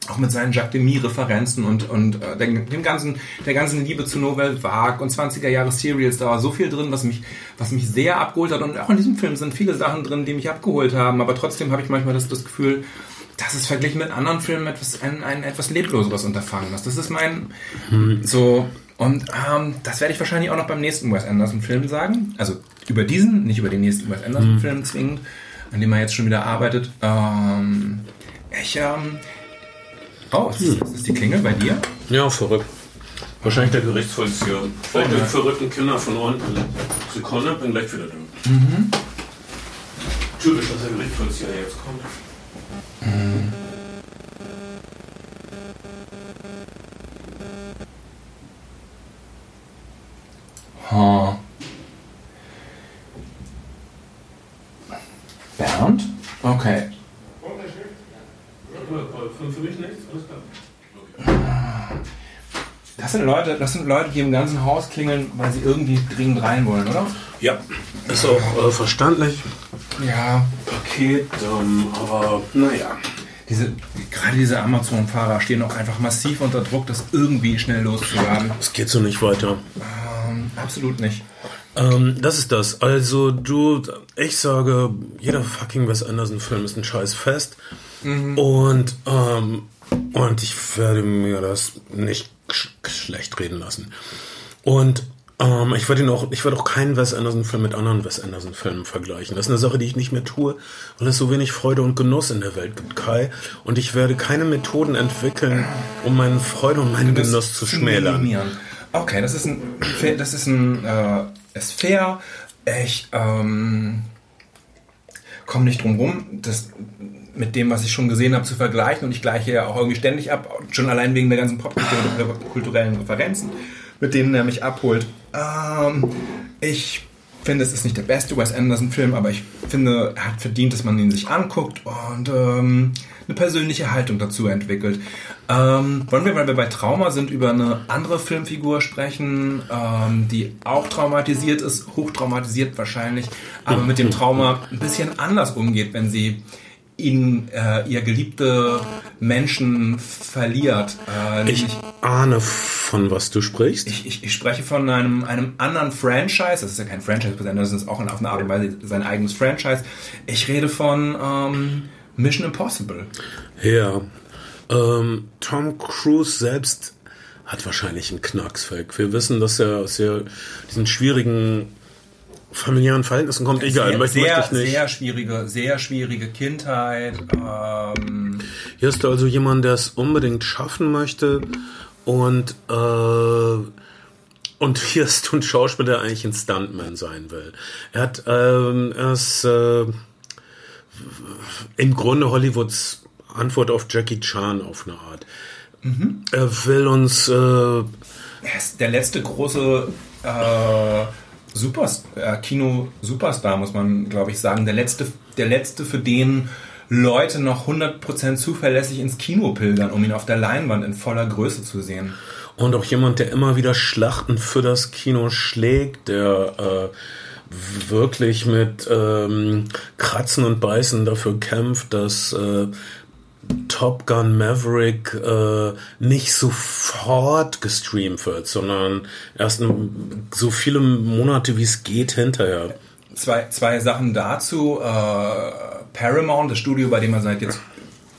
auch mit seinen Jacques Demy-Referenzen und, und äh, dem, ganzen, der ganzen Liebe zu Nouvelle Vague und 20er Jahre Serials, da war so viel drin, was mich, was mich sehr abgeholt hat. Und auch in diesem Film sind viele Sachen drin, die mich abgeholt haben. Aber trotzdem habe ich manchmal das, das Gefühl, dass es verglichen mit anderen Filmen etwas, ein, ein etwas lebloseres Unterfangen ist. Das ist mein, hm. so, Und ähm, das werde ich wahrscheinlich auch noch beim nächsten Wes Anderson-Film sagen. Also über diesen, nicht über den nächsten Wes Anderson-Film zwingend, an dem er jetzt schon wieder arbeitet. Ähm, ich, ähm, oh, ist, ist das die Klingel bei dir? Ja, verrückt. Wahrscheinlich der Gerichtsvollzieher. Vielleicht die verrückten Kinder von unten. Sekunde, bin gleich wieder da. Mhm. Typisch, dass der Gerichtsvollzieher jetzt kommt. Huh. Bernd? Okay. Für mich nichts? Alles klar. Das sind Leute, das sind Leute, die im ganzen Haus klingeln, weil sie irgendwie dringend rein wollen, oder? Ja, ist auch äh, verständlich. Ja. Paket, ähm, aber naja. Diese, gerade diese Amazon-Fahrer stehen auch einfach massiv unter Druck, das irgendwie schnell loszuwerden. Es geht so nicht weiter. Ähm, absolut nicht. Ähm, das ist das. Also du, ich sage, jeder fucking Wes Anderson-Film ist ein scheiß Fest. Und, ähm, und ich werde mir das nicht sch schlecht reden lassen. Und ähm, ich werde ihn auch, ich werde auch keinen Wes Anderson-Film mit anderen Wes Anderson-Filmen vergleichen. Das ist eine Sache, die ich nicht mehr tue, weil es so wenig Freude und Genuss in der Welt gibt, Kai. Und ich werde keine Methoden entwickeln, um meine Freude und meinen Genuss zu schmälern. minimieren. Okay, das ist ein, das ist ein, äh, ist fair. Ich ähm, komme nicht drum rum, das mit dem, was ich schon gesehen habe, zu vergleichen. Und ich gleiche ja auch irgendwie ständig ab, schon allein wegen der ganzen popkulturellen Referenzen, mit denen er mich abholt. Ähm, ich finde, es ist nicht der beste Wes Anderson-Film, aber ich finde, er hat verdient, dass man ihn sich anguckt und ähm, eine persönliche Haltung dazu entwickelt. Ähm, wollen wir, weil wir bei Trauma sind, über eine andere Filmfigur sprechen, ähm, die auch traumatisiert ist, hochtraumatisiert wahrscheinlich, aber mit dem Trauma ein bisschen anders umgeht, wenn sie ihn, äh, ihr geliebte Menschen verliert. Äh, Ich ahne, von was du sprichst. ich, ich, ich spreche von einem, einem anderen Franchise. Das ist ja kein Franchise, das ist auch auf eine Art und Weise sein eigenes Franchise. Ich rede von ähm, Mission Impossible. Ja. Ähm, Tom Cruise selbst hat wahrscheinlich einen Knacks weg. Wir wissen, dass er aus sehr, diesen schwierigen familiären Verhältnissen kommt. Egal, sehr, möchte, sehr, ich nicht. sehr schwierige, sehr schwierige Kindheit. Ähm, Hier ist also jemand, der es unbedingt schaffen möchte und äh, und hier ist ein Schauspieler, der eigentlich ein Stuntman sein will. Er hat ähm, er ist äh, im Grunde Hollywoods Antwort auf Jackie Chan auf eine Art. Er will uns äh, er ist der letzte große äh, Super, äh, Kino-Superstar, muss man, glaube ich, sagen. Der letzte, der letzte, für den Leute noch 100% zuverlässig ins Kino pilgern, um ihn auf der Leinwand in voller Größe zu sehen. Und auch jemand, der immer wieder Schlachten für das Kino schlägt, der äh, wirklich mit ähm, Kratzen und Beißen dafür kämpft, dass äh, Top Gun Maverick äh, nicht sofort gestreamt wird, sondern erst so viele Monate wie es geht hinterher. Zwei, zwei Sachen dazu. Äh, Paramount, das Studio, bei dem er seit jetzt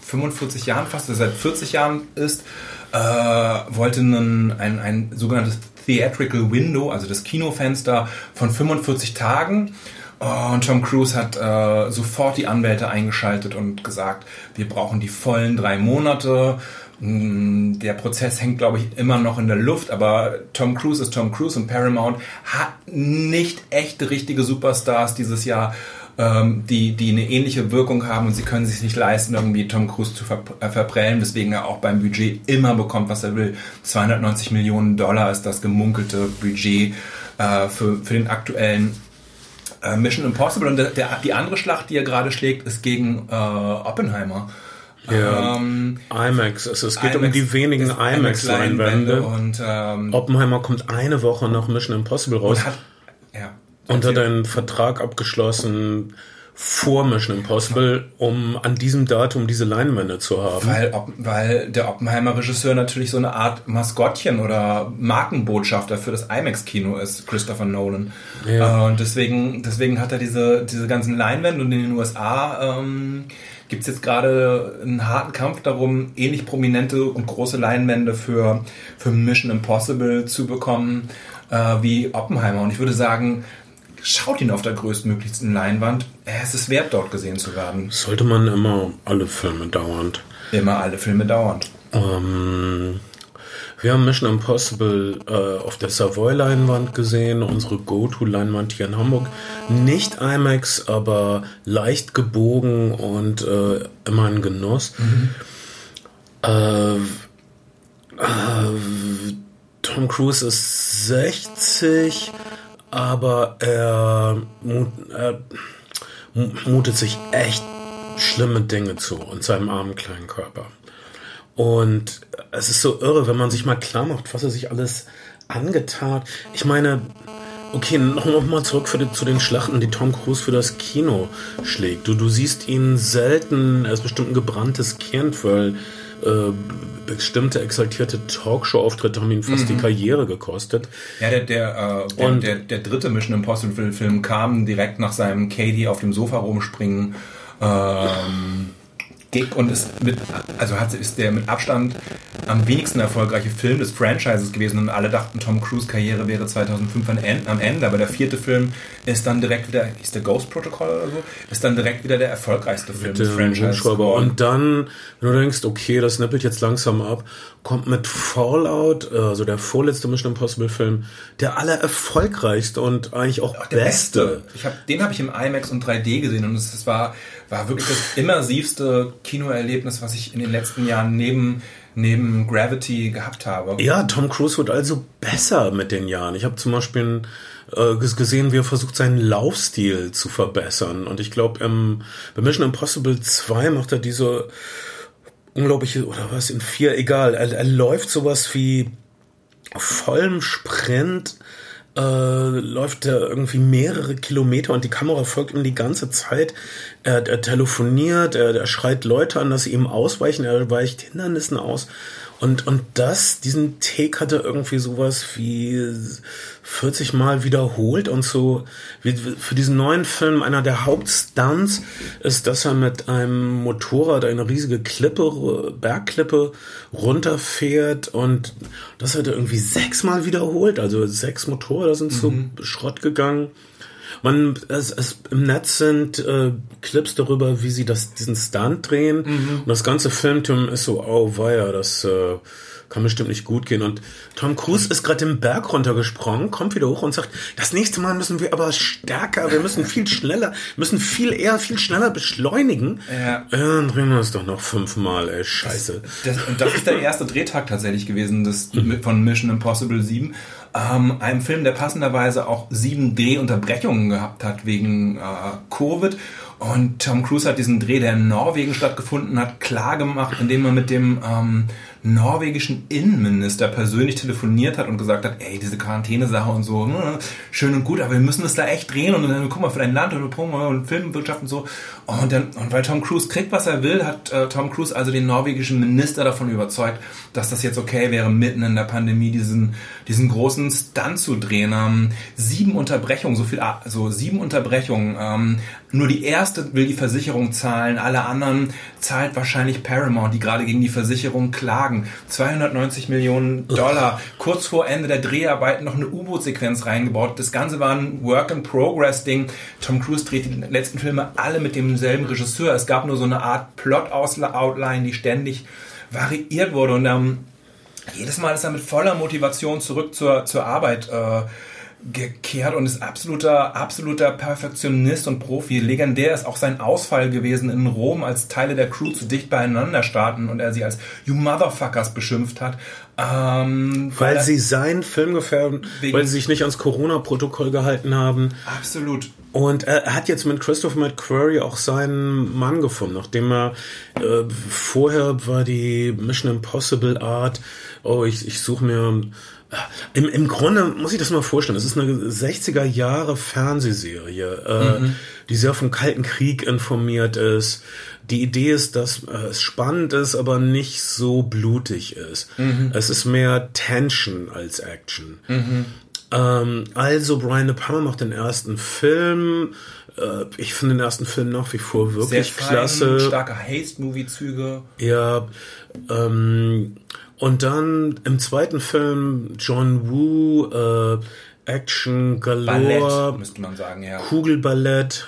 45 Jahren fast, seit 40 Jahren ist, äh, wollte einen, ein, ein sogenanntes Theatrical Window, also das Kinofenster von 45 Tagen. Und Tom Cruise hat äh, sofort die Anwälte eingeschaltet und gesagt, wir brauchen die vollen drei Monate. Mm, Der Prozess hängt, glaube ich, immer noch in der Luft, aber Tom Cruise ist Tom Cruise und Paramount hat nicht echte, richtige Superstars dieses Jahr, ähm, die, die eine ähnliche Wirkung haben und sie können sich nicht leisten, irgendwie Tom Cruise zu ver äh, verprellen, weswegen er auch beim Budget immer bekommt, was er will. 290 Millionen Dollar ist das gemunkelte Budget äh, für, für den aktuellen äh, Mission Impossible. Und der, der, die andere Schlacht, die er gerade schlägt, ist gegen äh, Oppenheimer. Ja. Ähm, IMAX, also es geht um IMAX die wenigen. IMAX-Leinwände und, ähm, Oppenheimer kommt eine Woche nach Mission Impossible raus und hat, ja, und hat einen Vertrag abgeschlossen vor Mission Impossible, um an diesem Datum diese Leinwände zu haben. Weil, weil der Oppenheimer-Regisseur natürlich so eine Art Maskottchen oder Markenbotschafter für das IMAX-Kino ist, Christopher Nolan. Ja. Äh, Und deswegen, deswegen hat er diese, diese ganzen Leinwände und in den USA ähm, gibt es jetzt gerade einen harten Kampf darum, ähnlich prominente und große Leinwände für, für Mission Impossible zu bekommen äh, wie Oppenheimer. Und ich würde sagen, schaut ihn auf der größtmöglichsten Leinwand. Es ist wert, dort gesehen zu werden. Sollte man immer alle Filme dauernd. Immer alle Filme dauernd. Ähm, wir haben Mission Impossible äh, auf der Savoy-Leinwand gesehen, unsere Go-To-Leinwand hier in Hamburg. Nicht IMAX, aber leicht gebogen und äh, immer ein Genuss. Mhm. Äh, äh Tom Cruise ist 60, aber er, er mutet sich echt schlimme Dinge zu in seinem armen kleinen Körper. Und es ist so irre, wenn man sich mal klar macht, was er sich alles angetan. Ich meine, okay, noch, noch mal zurück die, zu den Schlachten, die Tom Cruise für das Kino schlägt. Du, du siehst ihn selten, er ist bestimmt ein gebranntes Kind, weil äh, bestimmte exaltierte Talkshow-Auftritte haben ihm fast mhm. die Karriere gekostet. Ja, der, der, äh, der, der, der, dritte Mission Impossible-Film kam direkt nach seinem Katie auf dem Sofa rumspringen. Ähm, Gig und ist mit, also hat, ist der mit Abstand am wenigsten erfolgreiche Film des Franchises gewesen und alle dachten, Tom Cruise Karriere wäre 2005 am Ende, aber der vierte Film ist dann direkt wieder, ist der Ghost Protocol oder so, ist dann direkt wieder der erfolgreichste Film des Franchises. Und dann, wenn du denkst, okay, das nippelt jetzt langsam ab, kommt mit Fallout, also der vorletzte Mission Impossible Film, der allererfolgreichste und eigentlich auch, auch beste. beste. Ich hab, den habe ich im IMAX und 3D gesehen und es war war wirklich das immersivste Kinoerlebnis, was ich in den letzten Jahren neben neben Gravity gehabt habe. Ja, Tom Cruise wird also besser mit den Jahren. Ich habe zum Beispiel äh, gesehen, wie er versucht, seinen Laufstil zu verbessern. Und ich glaube, ähm, bei Mission Impossible 2 macht er diese unglaubliche, oder was, in vier, egal, er, er läuft sowas wie vollem Sprint äh, läuft er irgendwie mehrere Kilometer und die Kamera folgt ihm die ganze Zeit. Er, er telefoniert, er, er schreit Leute an, dass sie ihm ausweichen, er weicht Hindernissen aus. Und, und das, diesen Take hat er irgendwie sowas wie 40 Mal wiederholt und so, wie für diesen neuen Film, einer der Hauptstunts ist, dass er mit einem Motorrad eine riesige Klippe, Bergklippe runterfährt und das hat er irgendwie sechsmal wiederholt, also sechs Motorräder sind mhm. zu Schrott gegangen. Man, es, es, im Netz sind äh, Clips darüber, wie sie das, diesen Stunt drehen. Mhm. Und das ganze Filmteam ist so, oh weia, das äh, kann bestimmt nicht gut gehen. Und Tom Cruise ist gerade den Berg runtergesprungen, kommt wieder hoch und sagt, das nächste Mal müssen wir aber stärker, wir müssen viel schneller, müssen viel eher, viel schneller beschleunigen. Ja. Dann drehen wir es doch noch fünfmal, ey, scheiße. Das, das, und das ist der erste Drehtag tatsächlich gewesen das, mhm. von Mission Impossible 7 ähm, einem Film, der passenderweise auch sieben Drehunterbrechungen gehabt hat wegen äh, Covid. Und Tom Cruise hat diesen Dreh, der in Norwegen stattgefunden hat, klar gemacht, indem er mit dem ähm, norwegischen Innenminister persönlich telefoniert hat und gesagt hat, ey, diese Quarantäne-Sache und so, ne, schön und gut, aber wir müssen das da echt drehen und dann guck mal für dein Land und, und Filmwirtschaft und so. Und, dann, und weil Tom Cruise kriegt, was er will, hat äh, Tom Cruise also den norwegischen Minister davon überzeugt, dass das jetzt okay wäre, mitten in der Pandemie diesen, diesen großen Stunt zu drehen. Ähm, sieben Unterbrechungen, so viel, also sieben Unterbrechungen. Ähm, nur die erste will die Versicherung zahlen, alle anderen zahlt wahrscheinlich Paramount, die gerade gegen die Versicherung klagen. 290 Millionen Dollar. Kurz vor Ende der Dreharbeiten noch eine U-Boot-Sequenz reingebaut. Das Ganze war ein Work-in-Progress-Ding. Tom Cruise dreht die letzten Filme alle mit demselben Regisseur. Es gab nur so eine Art Plot-Outline, die ständig variiert wurde. Und ähm, jedes Mal ist er mit voller Motivation zurück zur, zur Arbeit äh, gekehrt und ist absoluter, absoluter Perfektionist und Profi. Legendär ist auch sein Ausfall gewesen in Rom, als Teile der Crew zu dicht beieinander starten und er sie als You Motherfuckers beschimpft hat. Ähm, weil, weil sie seinen Film gefährden, weil sie sich nicht ans Corona-Protokoll gehalten haben. Absolut. Und er hat jetzt mit Christopher McQuarrie auch seinen Mann gefunden, nachdem er äh, vorher war die Mission Impossible Art, oh, ich, ich suche mir im, Im Grunde muss ich das mal vorstellen. Es ist eine 60er Jahre Fernsehserie, äh, mhm. die sehr vom Kalten Krieg informiert ist. Die Idee ist, dass äh, es spannend ist, aber nicht so blutig ist. Mhm. Es ist mehr Tension als Action. Mhm. Ähm, also Brian De Palma macht den ersten Film. Äh, ich finde den ersten Film nach wie vor wirklich Sehr fein, klasse. Starke Haste-Movie-Züge. Ja. Ähm, und dann im zweiten Film John Woo, äh, Action Galore, Ballett, müsste man sagen, ja. Kugelballett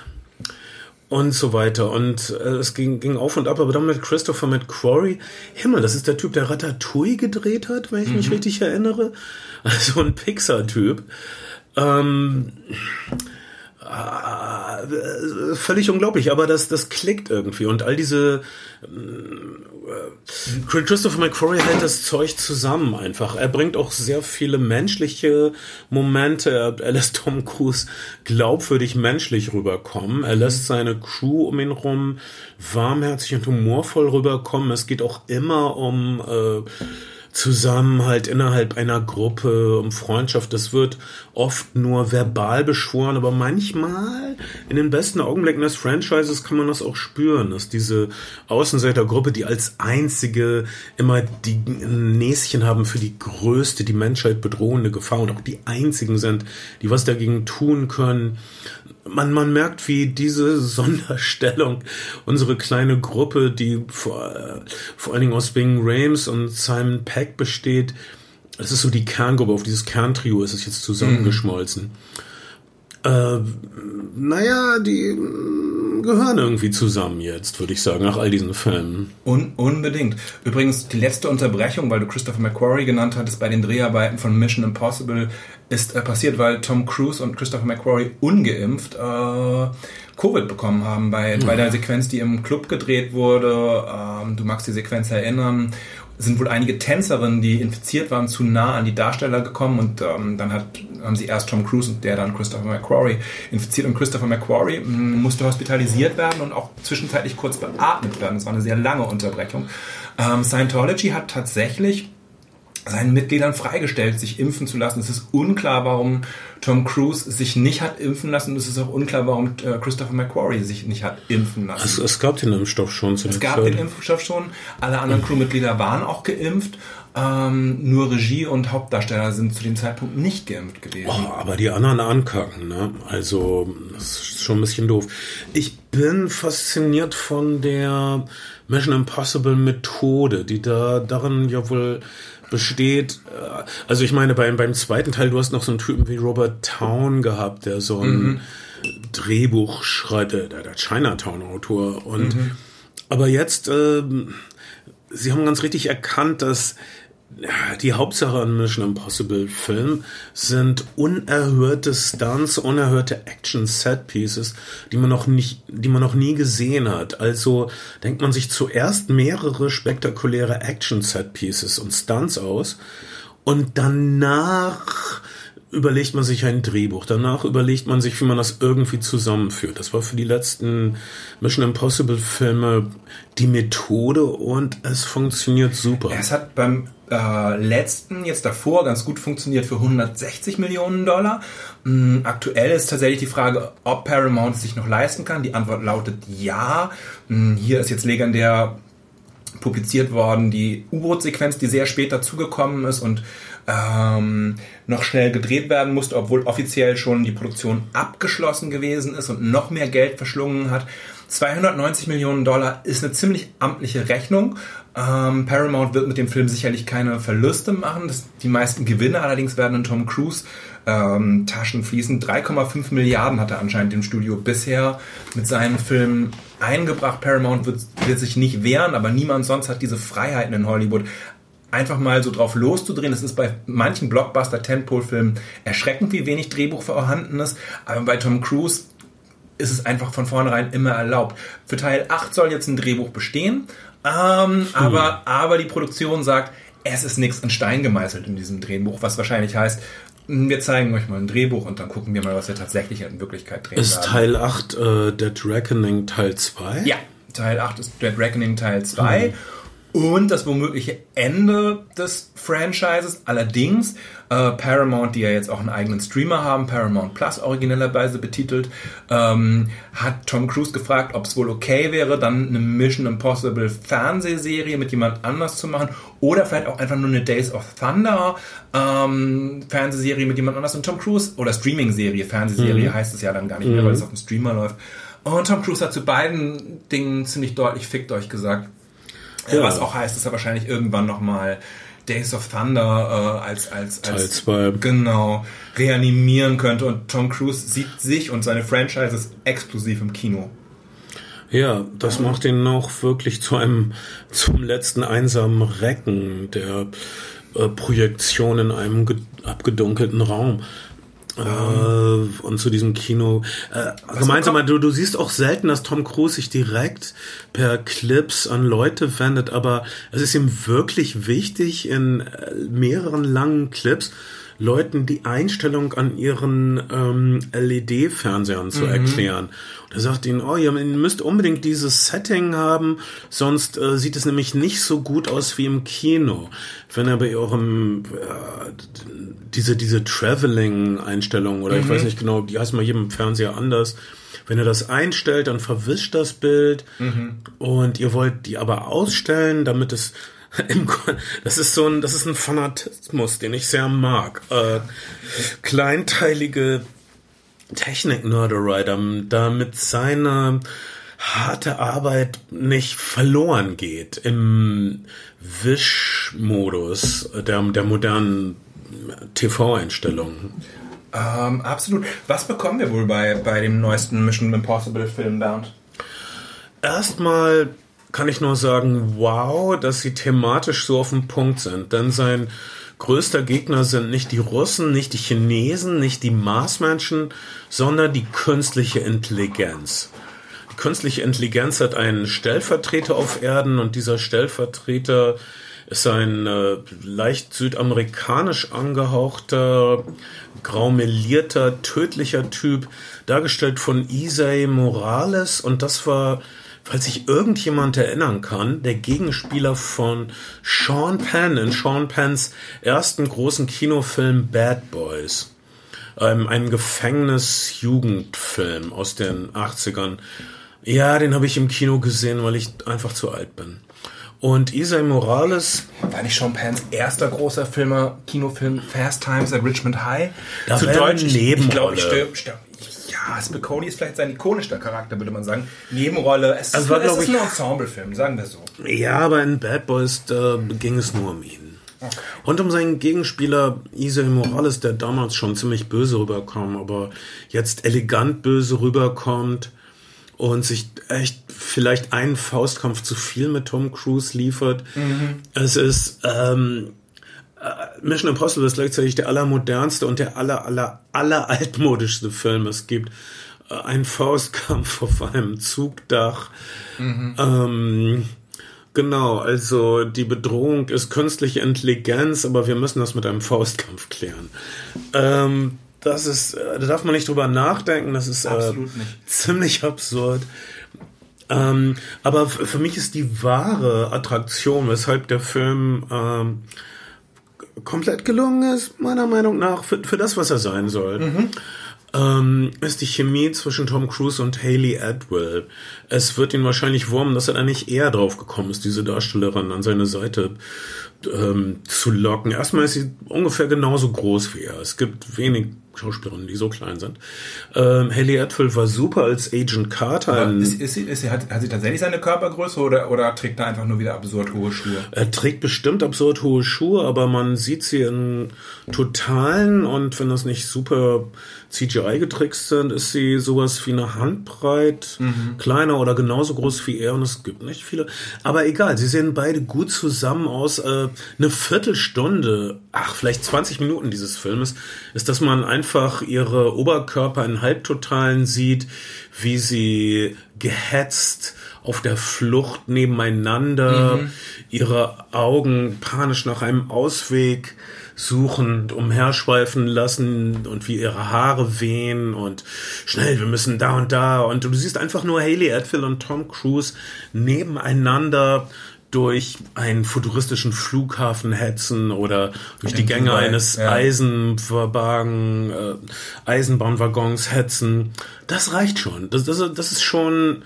und so weiter. Und äh, es ging, ging auf und ab, aber dann mit Christopher McQuarrie. Himmel, das ist der Typ, der Ratatouille gedreht hat, wenn ich mhm. mich richtig erinnere. Also ein Pixar-Typ. Ähm, äh, völlig unglaublich, aber das, das klickt irgendwie. Und all diese äh, Christopher McQuarrie hält das Zeug zusammen einfach. Er bringt auch sehr viele menschliche Momente. Er, lässt Tom Cruise glaubwürdig menschlich rüberkommen. Er lässt seine Crew um ihn rum warmherzig und humorvoll rüberkommen. Es geht auch immer um äh, Zusammenhalt innerhalb einer Gruppe, um Freundschaft. Das wird oft nur verbal beschworen, aber manchmal in den besten Augenblicken des Franchises kann man das auch spüren, dass diese Außenseitergruppe, die als einzige immer die Näschen haben für die größte, die Menschheit bedrohende Gefahr und auch die einzigen sind, die was dagegen tun können, man, man merkt, wie diese Sonderstellung unsere kleine Gruppe, die vor, äh, vor allen Dingen aus Bing Rames und Simon Peck besteht, es ist so die Kerngruppe, auf dieses Kerntrio ist es jetzt zusammengeschmolzen. Mhm. Äh, naja, die mm, gehören irgendwie zusammen jetzt, würde ich sagen, nach all diesen Filmen. Un unbedingt. Übrigens, die letzte Unterbrechung, weil du Christopher McQuarrie genannt hattest, bei den Dreharbeiten von Mission Impossible ist äh, passiert, weil Tom Cruise und Christopher McQuarrie ungeimpft äh, Covid bekommen haben bei, mhm. bei der Sequenz, die im Club gedreht wurde. Ähm, du magst die Sequenz erinnern sind wohl einige Tänzerinnen, die infiziert waren, zu nah an die Darsteller gekommen und ähm, dann hat, haben sie erst Tom Cruise und der dann Christopher McQuarrie infiziert und Christopher McQuarrie mm, musste hospitalisiert werden und auch zwischenzeitlich kurz beatmet werden. Das war eine sehr lange Unterbrechung. Ähm, Scientology hat tatsächlich seinen Mitgliedern freigestellt, sich impfen zu lassen. Es ist unklar, warum Tom Cruise sich nicht hat impfen lassen. Es ist auch unklar, warum äh, Christopher McQuarrie sich nicht hat impfen lassen. Es, es gab den Impfstoff schon zu Es gab Zeit. den Impfstoff schon. Alle anderen Crewmitglieder waren auch geimpft. Ähm, nur Regie und Hauptdarsteller sind zu dem Zeitpunkt nicht geimpft gewesen. Oh, aber die anderen ankacken, ne? Also, das ist schon ein bisschen doof. Ich bin fasziniert von der Mission Impossible Methode, die da darin ja wohl besteht. Äh, also ich meine, beim, beim zweiten Teil, du hast noch so einen Typen wie Robert Town gehabt, der so ein mhm. Drehbuch schreibt, der, der Chinatown-Autor. Und mhm. aber jetzt, äh, sie haben ganz richtig erkannt, dass die Hauptsache an Mission Impossible Film sind unerhörte Stunts, unerhörte Action Set Pieces, die man noch nicht, die man noch nie gesehen hat. Also denkt man sich zuerst mehrere spektakuläre Action Set Pieces und Stunts aus und danach überlegt man sich ein Drehbuch. Danach überlegt man sich, wie man das irgendwie zusammenführt. Das war für die letzten Mission Impossible Filme die Methode und es funktioniert super. Es hat beim äh, letzten, jetzt davor, ganz gut funktioniert für 160 Millionen Dollar. Ähm, aktuell ist tatsächlich die Frage, ob Paramount sich noch leisten kann. Die Antwort lautet ja. Ähm, hier ist jetzt legendär publiziert worden die U-Boot-Sequenz, die sehr spät dazugekommen ist und ähm, noch schnell gedreht werden musste, obwohl offiziell schon die Produktion abgeschlossen gewesen ist und noch mehr Geld verschlungen hat. 290 Millionen Dollar ist eine ziemlich amtliche Rechnung. Ähm, Paramount wird mit dem Film sicherlich keine Verluste machen. Das, die meisten Gewinne allerdings werden in Tom Cruise ähm, Taschen fließen. 3,5 Milliarden hat er anscheinend im Studio bisher mit seinen Filmen eingebracht. Paramount wird, wird sich nicht wehren, aber niemand sonst hat diese Freiheiten in Hollywood einfach mal so drauf loszudrehen. Das ist bei manchen Blockbuster-Tentpole-Filmen erschreckend, wie wenig Drehbuch vorhanden ist. Aber bei Tom Cruise ist es einfach von vornherein immer erlaubt. Für Teil 8 soll jetzt ein Drehbuch bestehen, ähm, aber, aber die Produktion sagt, es ist nichts in Stein gemeißelt in diesem Drehbuch, was wahrscheinlich heißt, wir zeigen euch mal ein Drehbuch und dann gucken wir mal, was wir tatsächlich in Wirklichkeit drehen Ist werden. Teil 8 äh, Dead Reckoning Teil 2? Ja, Teil 8 ist Dead Reckoning Teil 2. Mhm. Und das womögliche Ende des Franchises. Allerdings äh, Paramount, die ja jetzt auch einen eigenen Streamer haben, Paramount Plus originellerweise betitelt, ähm, hat Tom Cruise gefragt, ob es wohl okay wäre, dann eine Mission Impossible Fernsehserie mit jemand anders zu machen oder vielleicht auch einfach nur eine Days of Thunder ähm, Fernsehserie mit jemand anders und Tom Cruise oder Streaming-Serie, Fernsehserie mhm. heißt es ja dann gar nicht mehr, weil es auf dem Streamer läuft. Und Tom Cruise hat zu beiden Dingen ziemlich deutlich fickt euch gesagt. Ja. Was auch heißt, dass er wahrscheinlich irgendwann nochmal Days of Thunder äh, als, als, als Teil genau reanimieren könnte und Tom Cruise sieht sich und seine Franchises exklusiv im Kino. Ja, das macht ihn auch wirklich zu einem zum letzten einsamen Recken der äh, Projektion in einem abgedunkelten Raum. Äh, und zu diesem Kino. Äh, gemeinsam, du, du siehst auch selten, dass Tom Cruise sich direkt per Clips an Leute wendet, aber es ist ihm wirklich wichtig in äh, mehreren langen Clips Leuten die Einstellung an ihren ähm, LED-Fernsehern zu mhm. erklären. Und er sagt ihnen, oh, ihr müsst unbedingt dieses Setting haben, sonst äh, sieht es nämlich nicht so gut aus wie im Kino. Wenn er bei eurem äh, diese diese Traveling-Einstellung oder mhm. ich weiß nicht genau, die heißt mal jedem Fernseher anders. Wenn ihr das einstellt, dann verwischt das Bild mhm. und ihr wollt die aber ausstellen, damit es das ist so ein, das ist ein Fanatismus, den ich sehr mag. Äh, kleinteilige Technik-Nerderei, damit seine harte Arbeit nicht verloren geht im Wischmodus der, der modernen TV-Einstellungen. Ähm, absolut. Was bekommen wir wohl bei, bei dem neuesten Mission Impossible Film, Bernd? Erstmal kann ich nur sagen, wow, dass sie thematisch so auf dem Punkt sind. Denn sein größter Gegner sind nicht die Russen, nicht die Chinesen, nicht die Marsmenschen, sondern die künstliche Intelligenz. Die künstliche Intelligenz hat einen Stellvertreter auf Erden und dieser Stellvertreter ist ein äh, leicht südamerikanisch angehauchter, graumelierter, tödlicher Typ, dargestellt von Isai Morales und das war falls sich irgendjemand erinnern kann, der Gegenspieler von Sean Penn in Sean Penns ersten großen Kinofilm Bad Boys. Ähm, ein Gefängnis-Jugendfilm aus den 80ern. Ja, den habe ich im Kino gesehen, weil ich einfach zu alt bin. Und Isai Morales. War nicht Sean Penns erster großer Filmer, Kinofilm Fast Times at Richmond High? Da Zu Deutsch, ich, ich glaube, ich, ich, ja, Spicoli ist vielleicht sein ikonischer Charakter, würde man sagen. Nebenrolle, es, also war, es ist ein Ensemblefilm, sagen wir so. Ja, aber in Bad Boys ging es nur um ihn. Okay. Und um seinen Gegenspieler Isai Morales, der damals schon ziemlich böse rüberkam, aber jetzt elegant böse rüberkommt und sich echt vielleicht einen Faustkampf zu viel mit Tom Cruise liefert. Mhm. Es ist ähm, äh, Mission Impossible ist gleichzeitig der allermodernste und der aller, aller, aller altmodischste Film es gibt. Äh, ein Faustkampf auf einem Zugdach. Mhm. Ähm, genau, also die Bedrohung ist künstliche Intelligenz, aber wir müssen das mit einem Faustkampf klären. Ähm, das ist, äh, da darf man nicht drüber nachdenken, das ist äh, ziemlich absurd. Ähm, aber für mich ist die wahre Attraktion, weshalb der Film ähm, komplett gelungen ist, meiner Meinung nach, für, für das, was er sein soll. Mhm. Ähm, ist die Chemie zwischen Tom Cruise und Haley Atwell. Es wird ihn wahrscheinlich wurmen, dass er da nicht eher drauf gekommen ist, diese Darstellerin an seine Seite ähm, zu locken. Erstmal ist sie ungefähr genauso groß wie er. Es gibt wenig Schauspielerinnen, die so klein sind. Ähm, Haley Atwell war super als Agent Carter. Ist, ist sie, ist sie, hat, hat sie tatsächlich seine Körpergröße oder, oder trägt er einfach nur wieder absurd hohe Schuhe? Er trägt bestimmt absurd hohe Schuhe, aber man sieht sie in totalen und wenn das nicht super CGI getrickst sind, ist sie sowas wie eine Handbreit, mhm. kleiner oder genauso groß wie er und es gibt nicht viele. Aber egal, sie sehen beide gut zusammen aus. Äh, eine Viertelstunde, ach, vielleicht 20 Minuten dieses Filmes, ist, dass man einfach ihre Oberkörper in Halbtotalen sieht, wie sie gehetzt auf der Flucht nebeneinander, mhm. ihre Augen panisch nach einem Ausweg suchend umherschweifen lassen und wie ihre Haare wehen und schnell, wir müssen da und da und du siehst einfach nur Haley Atwell und Tom Cruise nebeneinander durch einen futuristischen Flughafen hetzen oder durch die Gänge eines ja. Eisenwagen, äh, Eisenbahnwaggons hetzen. Das reicht schon. Das, das, das ist schon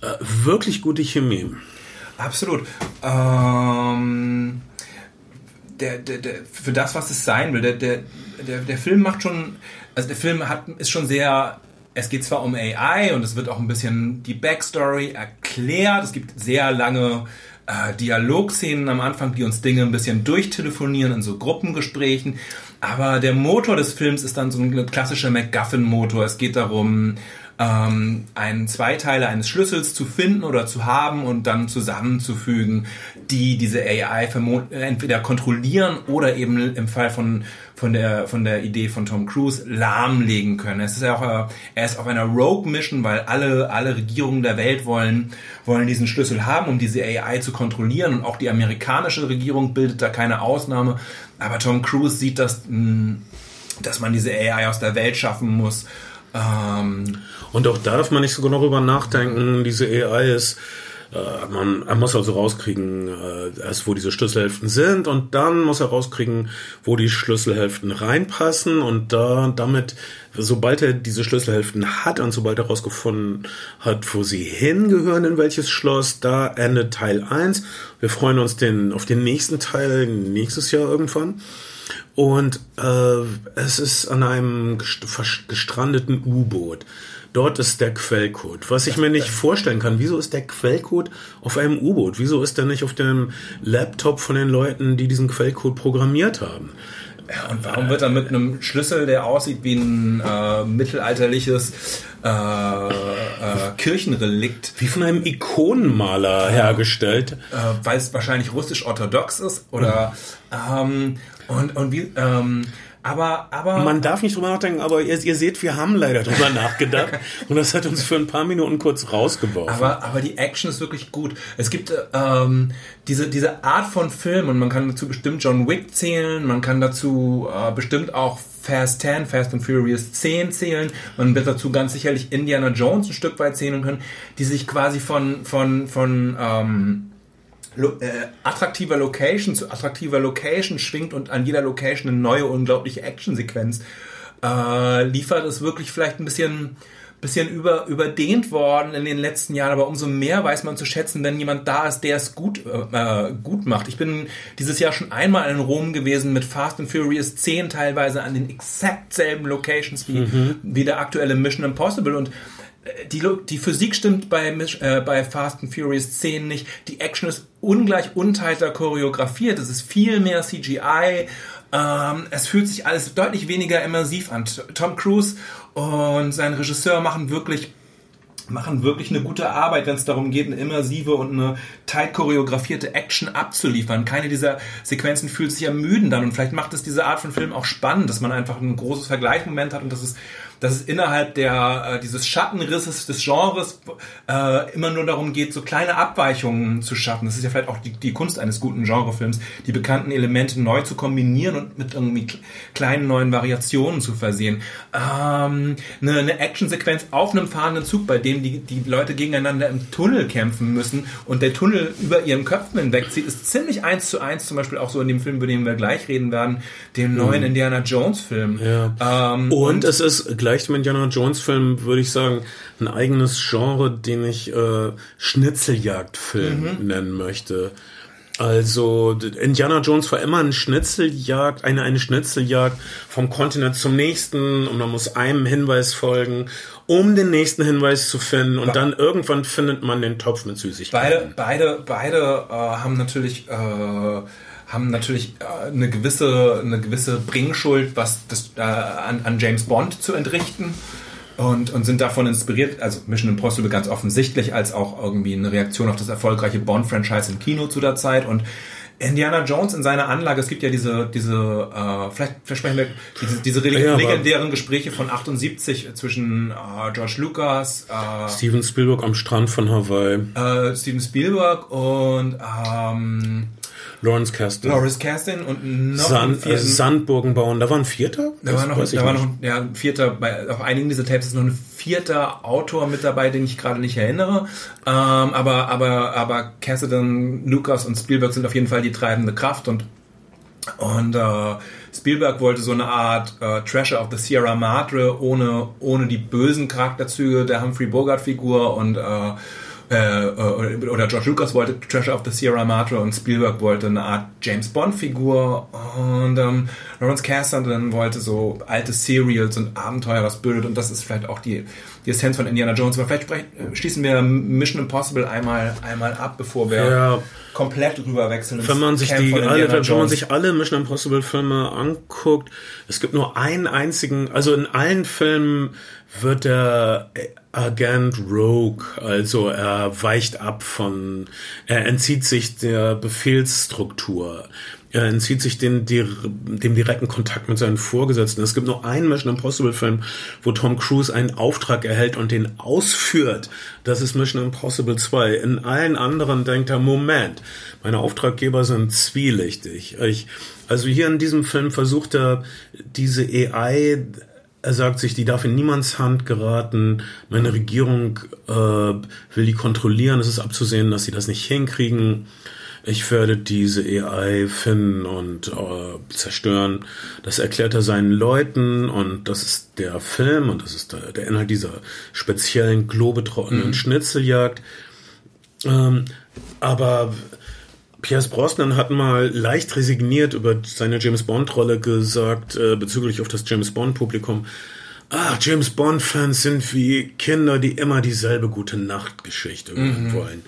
äh, wirklich gute Chemie. Absolut. Ähm, der, der, der, für das, was es sein will, der, der, der, der Film macht schon, also der Film hat, ist schon sehr es geht zwar um AI und es wird auch ein bisschen die Backstory erklärt. Es gibt sehr lange äh, Dialogszenen am Anfang, die uns Dinge ein bisschen durchtelefonieren in so Gruppengesprächen. Aber der Motor des Films ist dann so ein klassischer MacGuffin-Motor. Es geht darum, ähm, einen Zweiteiler eines Schlüssels zu finden oder zu haben und dann zusammenzufügen, die diese AI entweder kontrollieren oder eben im Fall von von der von der Idee von Tom Cruise lahmlegen können. Es ist ja auch er ist auf einer Rogue Mission, weil alle alle Regierungen der Welt wollen wollen diesen Schlüssel haben, um diese AI zu kontrollieren und auch die amerikanische Regierung bildet da keine Ausnahme. Aber Tom Cruise sieht das, hm, dass man diese AI aus der Welt schaffen muss. Ähm, und auch da darf man nicht so genau darüber nachdenken. Diese AI ist, äh, man, man muss also rauskriegen, äh, erst wo diese Schlüsselhälften sind und dann muss er rauskriegen, wo die Schlüsselhälften reinpassen und da damit, sobald er diese Schlüsselhälften hat und sobald er rausgefunden hat, wo sie hingehören, in welches Schloss, da endet Teil 1. Wir freuen uns den, auf den nächsten Teil nächstes Jahr irgendwann. Und äh, es ist an einem gestrandeten U-Boot. Dort ist der Quellcode. Was ich mir nicht vorstellen kann, wieso ist der Quellcode auf einem U-Boot? Wieso ist der nicht auf dem Laptop von den Leuten, die diesen Quellcode programmiert haben? Ja, und warum wird er mit einem Schlüssel, der aussieht wie ein äh, mittelalterliches äh, äh, Kirchenrelikt. Wie von einem Ikonenmaler hergestellt. Äh, weil es wahrscheinlich russisch-orthodox ist oder mhm. ähm, und, und wie ähm, aber, aber. Man darf nicht drüber nachdenken, aber ihr, ihr seht, wir haben leider drüber nachgedacht. und das hat uns für ein paar Minuten kurz rausgeworfen. Aber, aber die Action ist wirklich gut. Es gibt ähm, diese, diese Art von Film und man kann dazu bestimmt John Wick zählen, man kann dazu äh, bestimmt auch Fast 10, Fast and Furious 10 zählen. Man wird dazu ganz sicherlich Indiana Jones ein Stück weit zählen können, die sich quasi von, von, von, ähm, lo äh, attraktiver Location zu attraktiver Location schwingt und an jeder Location eine neue unglaubliche Actionsequenz äh, liefert, ist wirklich vielleicht ein bisschen bisschen über, überdehnt worden in den letzten Jahren, aber umso mehr weiß man zu schätzen, wenn jemand da ist, der es gut, äh, gut macht. Ich bin dieses Jahr schon einmal in Rom gewesen mit Fast and Furious 10 teilweise an den exakt selben Locations wie, mhm. wie der aktuelle Mission Impossible und die, die Physik stimmt bei, äh, bei Fast and Furious 10 nicht. Die Action ist ungleich unteilter choreografiert. Es ist viel mehr CGI. Ähm, es fühlt sich alles deutlich weniger immersiv an. Tom Cruise und sein Regisseur machen wirklich machen wirklich eine gute Arbeit, wenn es darum geht, eine immersive und eine tight choreografierte Action abzuliefern. Keine dieser Sequenzen fühlt sich ermüden dann und vielleicht macht es diese Art von Film auch spannend, dass man einfach ein großes Vergleichsmoment hat und dass es dass es innerhalb der äh, dieses Schattenrisses des Genres äh, immer nur darum geht, so kleine Abweichungen zu schaffen. Das ist ja vielleicht auch die, die Kunst eines guten Genrefilms, die bekannten Elemente neu zu kombinieren und mit irgendwie kleinen neuen Variationen zu versehen. Ähm, eine, eine Actionsequenz auf einem fahrenden Zug, bei dem die, die Leute gegeneinander im Tunnel kämpfen müssen und der Tunnel über ihren Köpfen hinwegzieht, ist ziemlich eins zu eins, zum Beispiel auch so in dem Film, über den wir gleich reden werden, dem neuen mhm. Indiana Jones Film. Ja. Ähm, und, und es ist gleich zum Indiana Jones Film, würde ich sagen, ein eigenes Genre, den ich äh, Schnitzeljagdfilm mhm. nennen möchte. Also Indiana Jones war immer ein Schnitzeljagd, eine, eine Schnitzeljagd vom Kontinent zum nächsten und man muss einem Hinweis folgen, um den nächsten Hinweis zu finden und Be dann irgendwann findet man den Topf mit Süßigkeiten. Beide, beide, beide äh, haben natürlich äh, haben natürlich äh, eine gewisse, eine gewisse Bringschuld, was das, äh, an, an James Bond zu entrichten. Und, und sind davon inspiriert, also Mission Impossible ganz offensichtlich, als auch irgendwie eine Reaktion auf das erfolgreiche Bond-Franchise im Kino zu der Zeit. Und Indiana Jones in seiner Anlage, es gibt ja diese, diese äh, vielleicht versprechen wir, diese, diese ja, legendären Gespräche von 78 zwischen äh, George Lucas, äh, Steven Spielberg am Strand von Hawaii, äh, Steven Spielberg und ähm, Lawrence Kasdan. Lawrence Kasdan und noch Sand, äh, Sandburgen bauen. Da war ein Vierter? Da war noch, da war noch ja, ein Vierter, bei auf einigen dieser Tapes ist noch ein vierter Autor mit dabei, den ich gerade nicht erinnere. Ähm, aber, aber, aber Kasdan, Lucas und Spielberg sind auf jeden Fall die treibende Kraft und und äh, Spielberg wollte so eine Art äh, Treasure of the Sierra Madre ohne, ohne die bösen Charakterzüge der Humphrey Bogart-Figur und äh, äh, äh, oder George Lucas wollte Treasure of the Sierra Madre und Spielberg wollte eine Art James Bond-Figur und ähm, Lawrence Kasdan wollte so alte Serials und Abenteuer, was bildet und das ist vielleicht auch die, die Essenz von Indiana Jones. Aber vielleicht sprechen, schließen wir Mission Impossible einmal, einmal ab, bevor wir ja. Komplett rüberwechseln. Wenn man sich die alle, wenn man sich alle Mission Impossible Filme anguckt, es gibt nur einen einzigen, also in allen Filmen wird der Agent Rogue, also er weicht ab von, er entzieht sich der Befehlsstruktur. Er entzieht sich den, dem direkten Kontakt mit seinen Vorgesetzten. Es gibt nur einen Mission Impossible Film, wo Tom Cruise einen Auftrag erhält und den ausführt. Das ist Mission Impossible 2. In allen anderen denkt er, Moment, meine Auftraggeber sind zwielichtig. Ich, also hier in diesem Film versucht er, diese AI er sagt sich, die darf in niemands Hand geraten. Meine Regierung äh, will die kontrollieren. Es ist abzusehen, dass sie das nicht hinkriegen. Ich werde diese AI finden und äh, zerstören. Das erklärt er seinen Leuten und das ist der Film und das ist der, der Inhalt dieser speziellen globetrottenen mhm. Schnitzeljagd. Ähm, aber Pierce Brosnan hat mal leicht resigniert über seine James Bond-Rolle gesagt, äh, bezüglich auf das James Bond-Publikum. Ah, James Bond-Fans sind wie Kinder, die immer dieselbe gute Nachtgeschichte mhm. wollen.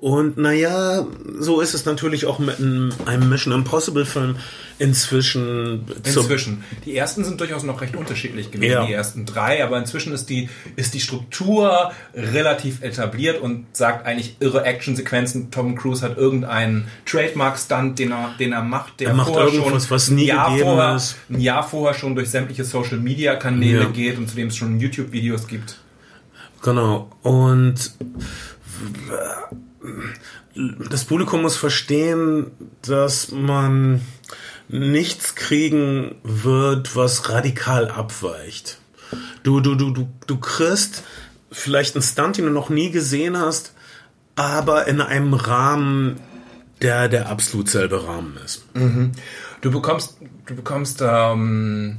Und naja, so ist es natürlich auch mit einem Mission Impossible Film inzwischen. Inzwischen. Die ersten sind durchaus noch recht unterschiedlich gewesen, ja. die ersten drei, aber inzwischen ist die, ist die Struktur relativ etabliert und sagt eigentlich irre Actionsequenzen. Tom Cruise hat irgendeinen Trademark-Stunt, den er, den er macht, der er macht vorher schon was nie ein, Jahr vorher, ist. ein Jahr vorher schon durch sämtliche Social Media Kanäle ja. geht und zu dem es schon YouTube-Videos gibt. Genau. Und das Publikum muss verstehen, dass man nichts kriegen wird, was radikal abweicht. Du, du, du, du, du kriegst vielleicht einen Stunt, den du noch nie gesehen hast, aber in einem Rahmen, der der absolut selbe Rahmen ist. Mhm. Du bekommst, du bekommst ähm,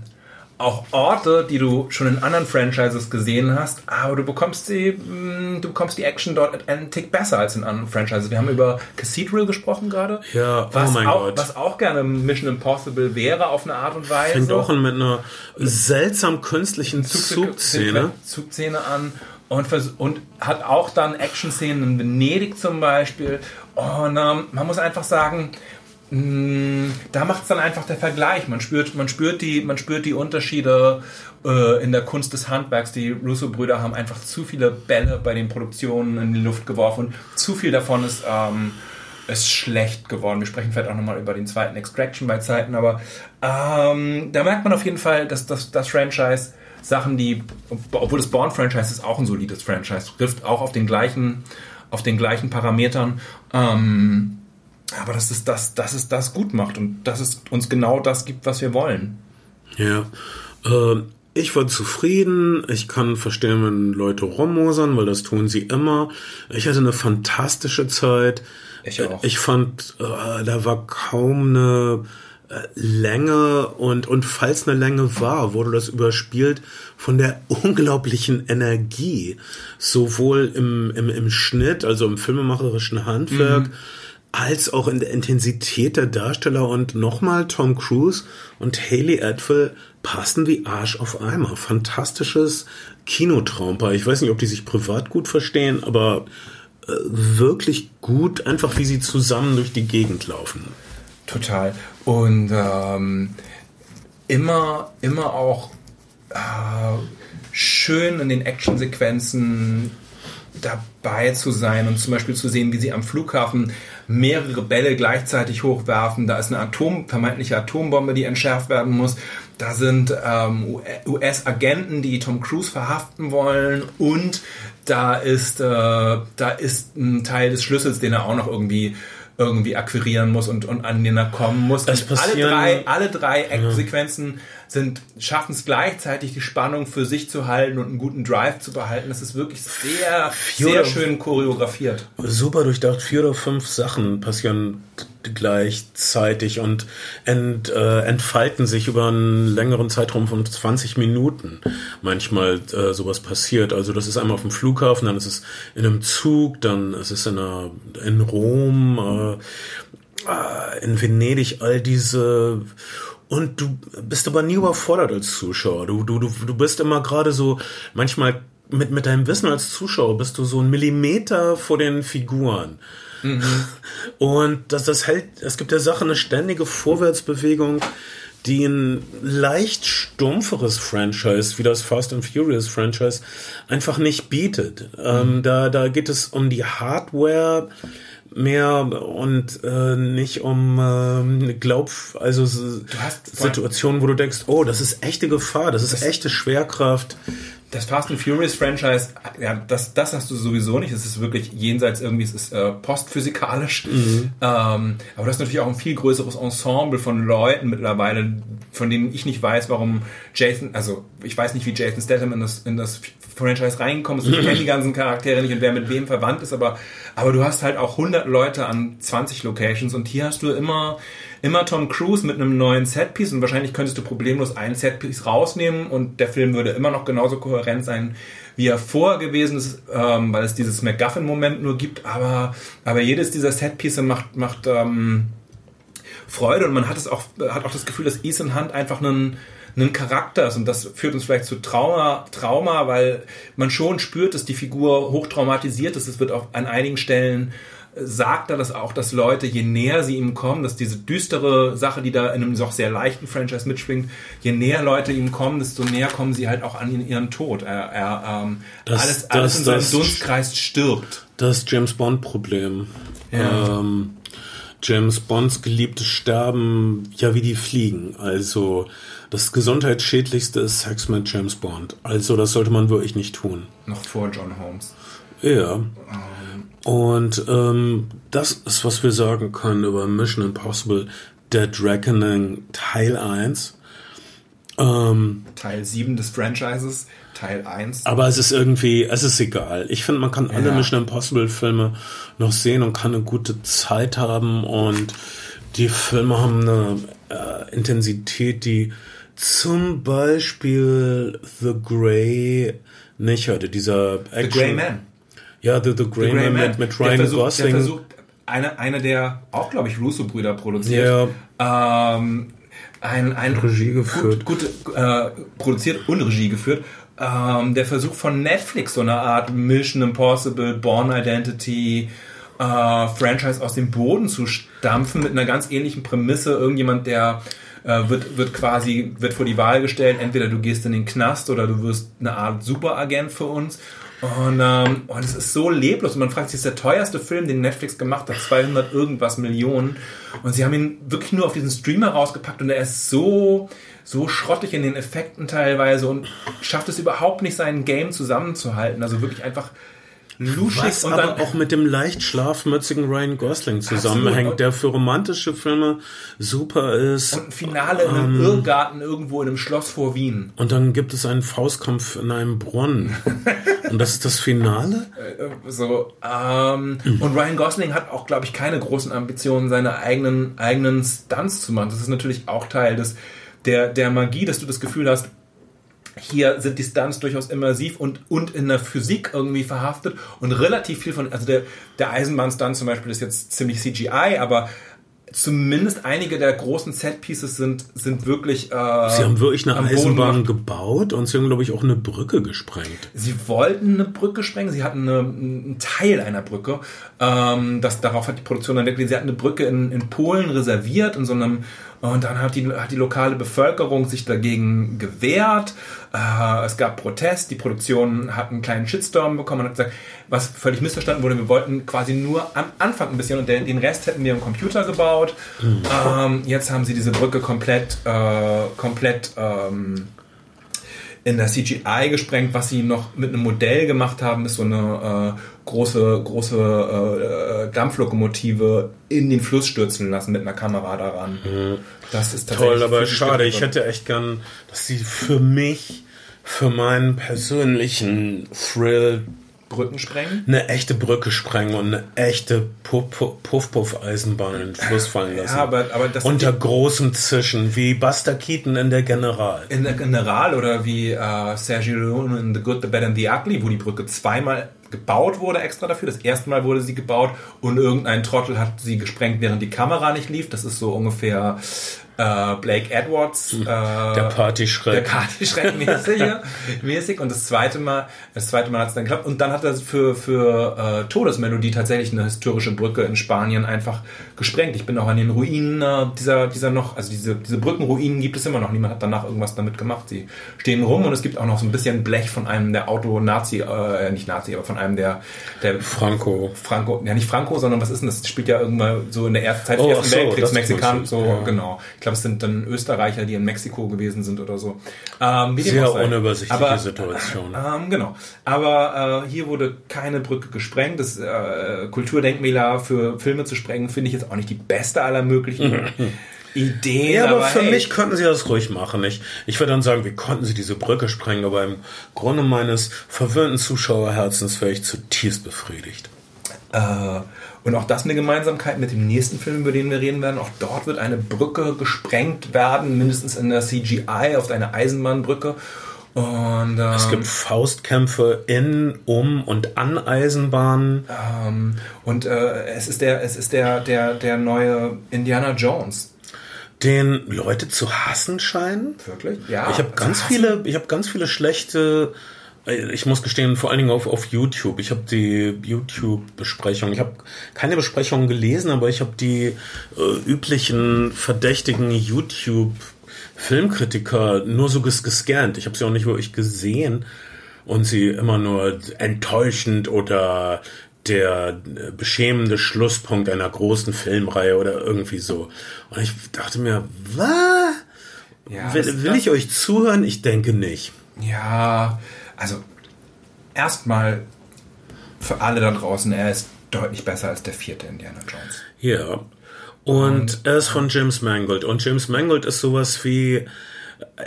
auch Orte, die du schon in anderen Franchises gesehen hast, aber du bekommst die, mm, du bekommst die Action dort einen Tick besser als in anderen Franchises. Wir haben über Cathedral gesprochen gerade. Ja, oh was mein auch, Gott. Was auch gerne Mission Impossible wäre auf eine Art und Weise. Fängt auch mit einer seltsam künstlichen Zugszene. Zugszene an und, und hat auch dann Action-Szenen in Venedig zum Beispiel. Und ähm, man muss einfach sagen, da macht es dann einfach der Vergleich. Man spürt, man spürt, die, man spürt die Unterschiede äh, in der Kunst des Handwerks. Die Russo-Brüder haben einfach zu viele Bälle bei den Produktionen in die Luft geworfen und zu viel davon ist, ähm, ist schlecht geworden. Wir sprechen vielleicht auch nochmal über den zweiten Extraction bei Zeiten, aber ähm, da merkt man auf jeden Fall, dass das, das Franchise Sachen, die, obwohl das Born-Franchise ist auch ein solides Franchise, trifft auch auf den gleichen, auf den gleichen Parametern. Ähm, aber dass es das, dass es das gut macht und dass es uns genau das gibt, was wir wollen. Ja. Äh, ich war zufrieden. Ich kann verstehen, wenn Leute rummosern, weil das tun sie immer. Ich hatte eine fantastische Zeit. Ich auch. Ich fand, äh, da war kaum eine äh, Länge und, und falls eine Länge war, wurde das überspielt von der unglaublichen Energie. Sowohl im, im, im Schnitt, also im filmemacherischen Handwerk, mhm als auch in der Intensität der Darsteller und nochmal Tom Cruise und Haley Atwell passen wie Arsch auf Eimer. Fantastisches Kinotraumpaar. Ich weiß nicht, ob die sich privat gut verstehen, aber äh, wirklich gut, einfach wie sie zusammen durch die Gegend laufen. Total. Und ähm, immer, immer auch äh, schön in den Actionsequenzen dabei zu sein und zum Beispiel zu sehen, wie sie am Flughafen mehrere Bälle gleichzeitig hochwerfen. Da ist eine Atom, vermeintliche Atombombe, die entschärft werden muss. Da sind ähm, US-Agenten, die Tom Cruise verhaften wollen und da ist, äh, da ist ein Teil des Schlüssels, den er auch noch irgendwie irgendwie akquirieren muss und, und an den er kommen muss. Alle drei, alle drei Actionsequenzen sind, schaffen es gleichzeitig, die Spannung für sich zu halten und einen guten Drive zu behalten. Das ist wirklich sehr, sehr schön choreografiert. super durchdacht. Vier oder fünf Sachen passieren gleichzeitig und ent, äh, entfalten sich über einen längeren Zeitraum von 20 Minuten. Manchmal äh, sowas passiert. Also das ist einmal auf dem Flughafen, dann ist es in einem Zug, dann ist es in, einer, in Rom, äh, äh, in Venedig, all diese und du bist aber nie überfordert als Zuschauer. Du, du, du, du bist immer gerade so, manchmal mit, mit deinem Wissen als Zuschauer bist du so ein Millimeter vor den Figuren. Und das, das hält, es gibt der Sache eine ständige Vorwärtsbewegung, die ein leicht stumpferes Franchise wie das Fast and Furious Franchise einfach nicht bietet. Ähm, da, da geht es um die Hardware mehr und äh, nicht um ähm, Glaub, also Situationen, wo du denkst, oh, das ist echte Gefahr, das ist echte Schwerkraft. Das Fast and Furious Franchise, ja, das, das hast du sowieso nicht. Es ist wirklich jenseits irgendwie, es ist äh, postphysikalisch. Ähm, aber du hast natürlich auch ein viel größeres Ensemble von Leuten mittlerweile, von denen ich nicht weiß, warum Jason, also ich weiß nicht, wie Jason Statham in das, in das Franchise reingekommen ist. Ich kenne die ganzen Charaktere nicht und wer mit wem verwandt ist, aber, aber du hast halt auch 100 Leute an 20 Locations und hier hast du immer, immer Tom Cruise mit einem neuen Setpiece und wahrscheinlich könntest du problemlos ein Setpiece rausnehmen und der Film würde immer noch genauso kohärent sein, wie er vorher gewesen ist, ähm, weil es dieses MacGuffin-Moment nur gibt, aber, aber jedes dieser Setpiece macht, macht ähm, Freude und man hat es auch, hat auch das Gefühl, dass Ethan Hunt einfach einen, einen Charakter ist und das führt uns vielleicht zu Trauma, Trauma, weil man schon spürt, dass die Figur hochtraumatisiert ist. Es wird auch an einigen Stellen äh, sagt er das auch, dass Leute, je näher sie ihm kommen, dass diese düstere Sache, die da in einem doch sehr leichten Franchise mitschwingt, je näher Leute ihm kommen, desto näher kommen sie halt auch an ihren Tod. Er, er ähm, Das- alles, alles das- in seinem das- Dunstkreis stirbt. Das James Bond-Problem. Ja. Ähm, James Bonds Geliebte sterben ja wie die Fliegen. Also das gesundheitsschädlichste ist Sex mit James Bond. Also das sollte man wirklich nicht tun. Noch vor John Holmes. Ja. Und ähm, das ist, was wir sagen können über Mission Impossible Dead Reckoning Teil 1. Ähm, Teil 7 des Franchises, Teil 1. aber es ist irgendwie, es ist egal. Ich finde, man kann alle Ja. Mission Impossible Filme noch sehen und kann eine gute Zeit haben und die Filme haben eine äh, Intensität, die zum Beispiel The Grey nicht hatte. Dieser The Action. Grey Man. Ja, The, The Grey, The Grey Man, Man. mit, Ryan versucht, Gosling. Der versucht, eine, eine der, auch glaube ich, Russo-Brüder produziert. Ähm, ein, ein Regie geführt. Gut, gut äh, produziert und Regie geführt. Ähm, der Versuch von Netflix, so eine Art Mission Impossible, Born Identity, äh, Franchise aus dem Boden zu stampfen mit einer ganz ähnlichen Prämisse. Irgendjemand, der äh, wird, wird quasi, wird vor die Wahl gestellt, entweder du gehst in den Knast oder du wirst eine Art Superagent für uns. Und, ähm, und es ist so leblos. Und man fragt sich, ist der teuerste Film, den Netflix gemacht hat, 200 irgendwas Millionen. Und sie haben ihn wirklich nur auf diesen Streamer rausgepackt und er ist so, so schrottig in den Effekten teilweise und schafft es überhaupt nicht, sein Game zusammenzuhalten. Also wirklich einfach luschig Was und aber dann auch mit dem leicht schlafmützigen Ryan Gosling zusammenhängt, der für romantische Filme super ist. und ein Finale in einem Irrgarten irgendwo in einem Schloss vor Wien. Und dann gibt es einen Faustkampf in einem Brunnen. Und das ist das Finale? Äh, So, ähm, und Ryan Gosling hat auch, glaube ich, keine großen Ambitionen, seine eigenen, eigenen Stunts zu machen. Das ist natürlich auch Teil des, der, der Magie, dass du das Gefühl hast, hier sind die Stunts durchaus immersiv und, und in der Physik irgendwie verhaftet und relativ viel von, also der, der Eisenbahnstunt zum Beispiel ist jetzt ziemlich CGI, aber zumindest einige der großen Setpieces sind, sind wirklich. Äh, Sie haben wirklich eine Eisenbahn gebaut und sie haben, glaube ich, auch eine Brücke gesprengt. Sie wollten eine Brücke sprengen, sie hatten eine, einen Teil einer Brücke. Ähm, das, darauf hat die Produktion dann wirklich, sie hatten eine Brücke in, in Polen reserviert, in so einem, und dann hat die, hat die lokale Bevölkerung sich dagegen gewehrt. Äh, es gab Protest, die Produktion hat einen kleinen Shitstorm bekommen und hat gesagt, was völlig missverstanden wurde, wir wollten quasi nur am Anfang ein bisschen und den, den Rest hätten wir im Computer gebaut. Ähm, jetzt haben sie diese Brücke komplett, äh, komplett ähm, in der CGI gesprengt. Was sie noch mit einem Modell gemacht haben, ist so eine äh, große, große äh, äh Dampflokomotive in den Fluss stürzen lassen mit einer Kamera daran. Mhm. Das ist Toll, aber schade. Ich hätte echt gern, dass sie für mich, für meinen persönlichen Thrill Brücken sprengen? Eine echte Brücke sprengen und eine echte Puff-Puff-Eisenbahn in den Fluss fallen lassen. Ja, aber, aber das Unter großem Zischen, wie Buster Keaton in der General. In der General oder wie äh, Sergio Leone in The Good, The Bad and The Ugly, wo die Brücke zweimal gebaut wurde extra dafür. Das erste Mal wurde sie gebaut und irgendein Trottel hat sie gesprengt, während die Kamera nicht lief. Das ist so ungefähr äh, Blake Edwards. Hm. Äh, der Partyschreck. Der Partyschreck mäßig, mäßig. Und das zweite Mal, das zweite Mal hat es dann geklappt. Und dann hat er für, für äh, Todesmelodie tatsächlich eine historische Brücke in Spanien einfach gesprengt. Ich bin auch an den Ruinen äh, dieser, dieser noch, also diese, diese Brückenruinen gibt es immer noch. Niemand hat danach irgendwas damit gemacht. Sie stehen rum und es gibt auch noch so ein bisschen Blech von einem der Auto-Nazi, äh, nicht Nazi, aber von einem der, der Franco. Franco, ja nicht Franco, sondern was ist denn das? das spielt ja irgendwann so in der ersten Zeit des oh, Ersten so, Weltkriegs, Mexikan, so, ja. genau. Ich glaube, es sind dann Österreicher, die in Mexiko gewesen sind oder so. Ähm, Sehr unübersichtliche Aber, Situation. Äh, ähm, genau. Aber äh, hier wurde keine Brücke gesprengt. Das äh, Kulturdenkmäler für Filme zu sprengen, finde ich jetzt auch nicht die beste aller möglichen. Ideen. Ja, aber, aber für hey. mich könnten sie das ruhig machen. Ich, ich würde dann sagen, wie konnten sie diese Brücke sprengen? Aber im Grunde meines verwöhnten Zuschauerherzens wäre ich zutiefst befriedigt. Äh, und auch das eine Gemeinsamkeit mit dem nächsten Film, über den wir reden werden. Auch dort wird eine Brücke gesprengt werden, mindestens in der CGI, auf eine Eisenbahnbrücke. Und, ähm, es gibt Faustkämpfe in, um und an Eisenbahnen. Ähm, und äh, es ist der, es ist der, der, der neue Indiana Jones. Den Leute zu hassen scheinen. Wirklich? Ja. Ich habe ganz viele, ich habe ganz viele schlechte äh, ich muss gestehen, vor allen Dingen auf, auf YouTube. Ich habe die YouTube-Besprechung. Ich habe keine Besprechung gelesen, aber ich habe die äh, üblichen verdächtigen YouTube Filmkritiker nur so ges gescannt. Ich habe sie auch nicht wirklich gesehen und sie immer nur enttäuschend oder der äh, beschämende Schlusspunkt einer großen Filmreihe oder irgendwie so. Und ich dachte mir, was? Ja, will, will ich euch zuhören? Ich denke nicht. Ja, also erstmal für alle da draußen, er ist deutlich besser als der vierte Indiana Jones. Ja. Und, er ist von James Mangold. Und James Mangold ist sowas wie.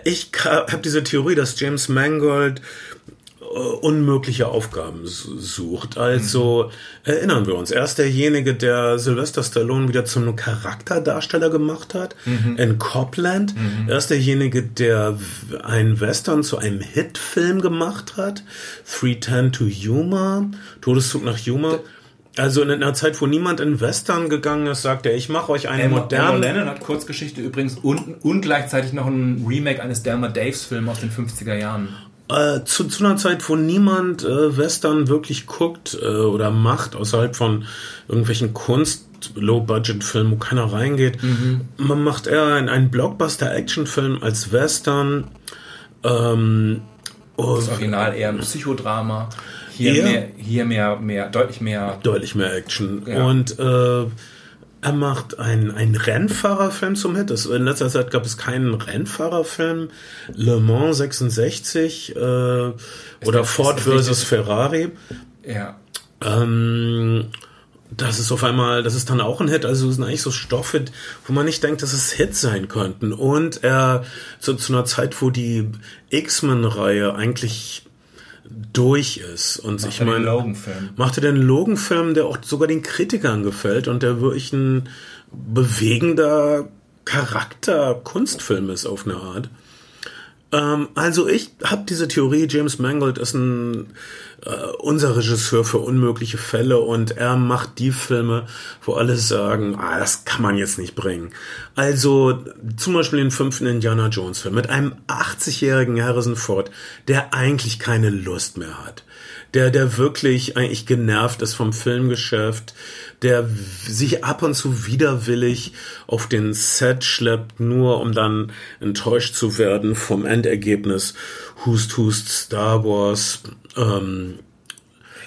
Ich habe diese Theorie, dass James Mangold unmögliche Aufgaben sucht. Also mhm. erinnern wir uns, er ist derjenige, der Sylvester Stallone wieder zum Charakterdarsteller gemacht hat mhm. in Copland. Mhm. Er ist derjenige, der einen Western zu einem Hitfilm gemacht hat. 310 to Yuma, Todeszug nach Yuma. Also in einer Zeit, wo niemand in Western gegangen ist, sagt er, ich mache euch einen modernen... Emma Lennon hat Kurzgeschichte übrigens und, und gleichzeitig noch ein Remake eines Delma Daves Films aus den 50er Jahren. Äh, zu, zu einer Zeit, wo niemand äh, Western wirklich guckt äh, oder macht, außerhalb von irgendwelchen Kunst- Low-Budget-Filmen, wo keiner reingeht. Mhm. Man macht eher einen, einen Blockbuster-Action-Film als Western. Ähm, das Original eher ein Psychodrama. Hier, mehr, hier mehr, mehr, deutlich mehr. Deutlich mehr Action. Ja. Und äh, er macht einen, einen Rennfahrerfilm zum Hit. Das, in letzter Zeit gab es keinen Rennfahrerfilm. Le Mans 66 äh, oder Ford versus Ferrari. Ja. Ähm, das ist auf einmal, das ist dann auch ein Hit. Also es sind eigentlich so Stoffe, wo man nicht denkt, dass es Hits sein könnten. Und er zu, zu einer Zeit, wo die X-Men-Reihe eigentlich durch ist und sich mal machte den Logan-Film, der auch sogar den Kritikern gefällt und der wirklich ein bewegender Charakter-Kunstfilm ist auf eine Art. Ähm, also ich habe diese Theorie, James Mangold ist ein äh, unser Regisseur für unmögliche Fälle und er macht die Filme, wo alle sagen, ah, das kann man jetzt nicht bringen. Also zum Beispiel den fünften Indiana Jones Film mit einem 80-jährigen Harrison Ford, der eigentlich keine Lust mehr hat der, der wirklich eigentlich genervt ist vom Filmgeschäft, der sich ab und zu widerwillig auf den Set schleppt, nur um dann enttäuscht zu werden vom Endergebnis. Hust, Hust, Star Wars, ähm,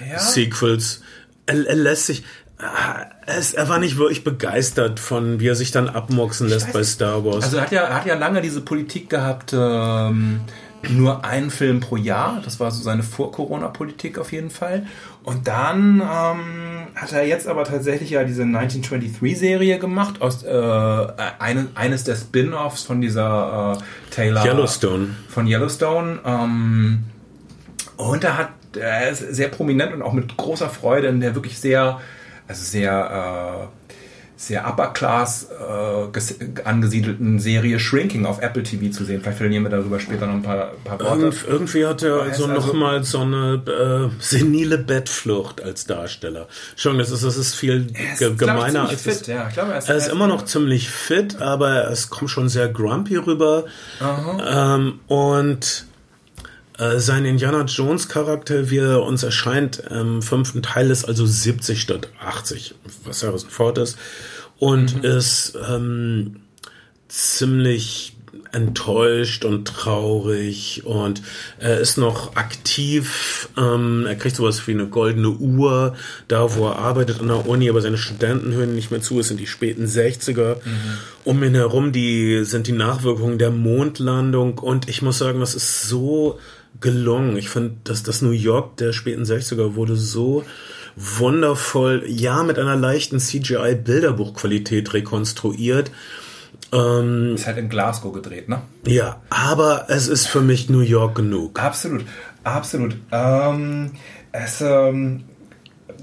ja? Sequels. Er, er lässt sich, äh, es, er war nicht wirklich begeistert von, wie er sich dann abmoxen lässt bei Star Wars. Also er hat ja, er hat ja lange diese Politik gehabt, ähm, nur einen Film pro Jahr. Das war so seine Vor-Corona-Politik auf jeden Fall. Und dann ähm, hat er jetzt aber tatsächlich ja diese 1923-Serie gemacht, aus äh, eine, eines der Spin-offs von dieser äh, Taylor Yellowstone. Von Yellowstone. Ähm, und er hat er ist sehr prominent und auch mit großer Freude in der wirklich sehr, also sehr äh, sehr upper class äh, angesiedelten Serie Shrinking auf Apple TV zu sehen. Vielleicht verlieren wir darüber später noch ein paar, paar Worte. Irgend, irgendwie hat er also, nochmal so eine äh, senile Bettflucht als Darsteller. Schon, das ist, das ist viel ist, gemeiner als fit, ja. glaube, er ist, er ist immer noch ziemlich fit, aber es kommt schon sehr grumpy rüber. Ähm, und äh, sein Indiana Jones Charakter, wie er uns erscheint im fünften Teil, ist also 70 statt 80, was Harrison Ford ist. Und mhm. ist ähm, ziemlich enttäuscht und traurig und er ist noch aktiv. Ähm, er kriegt sowas wie eine goldene Uhr, da wo er arbeitet an der Uni, aber seine Studenten hören nicht mehr zu. Es sind die späten 60er. Mhm. Um ihn herum die, sind die Nachwirkungen der Mondlandung und ich muss sagen, das ist so gelungen. Ich finde, dass das New York der späten 60er wurde so wundervoll, ja, mit einer leichten CGI-Bilderbuchqualität rekonstruiert. Ähm, ist halt in Glasgow gedreht, ne? Ja, aber es ist für mich New York genug. Absolut, absolut. Ähm, es, ähm,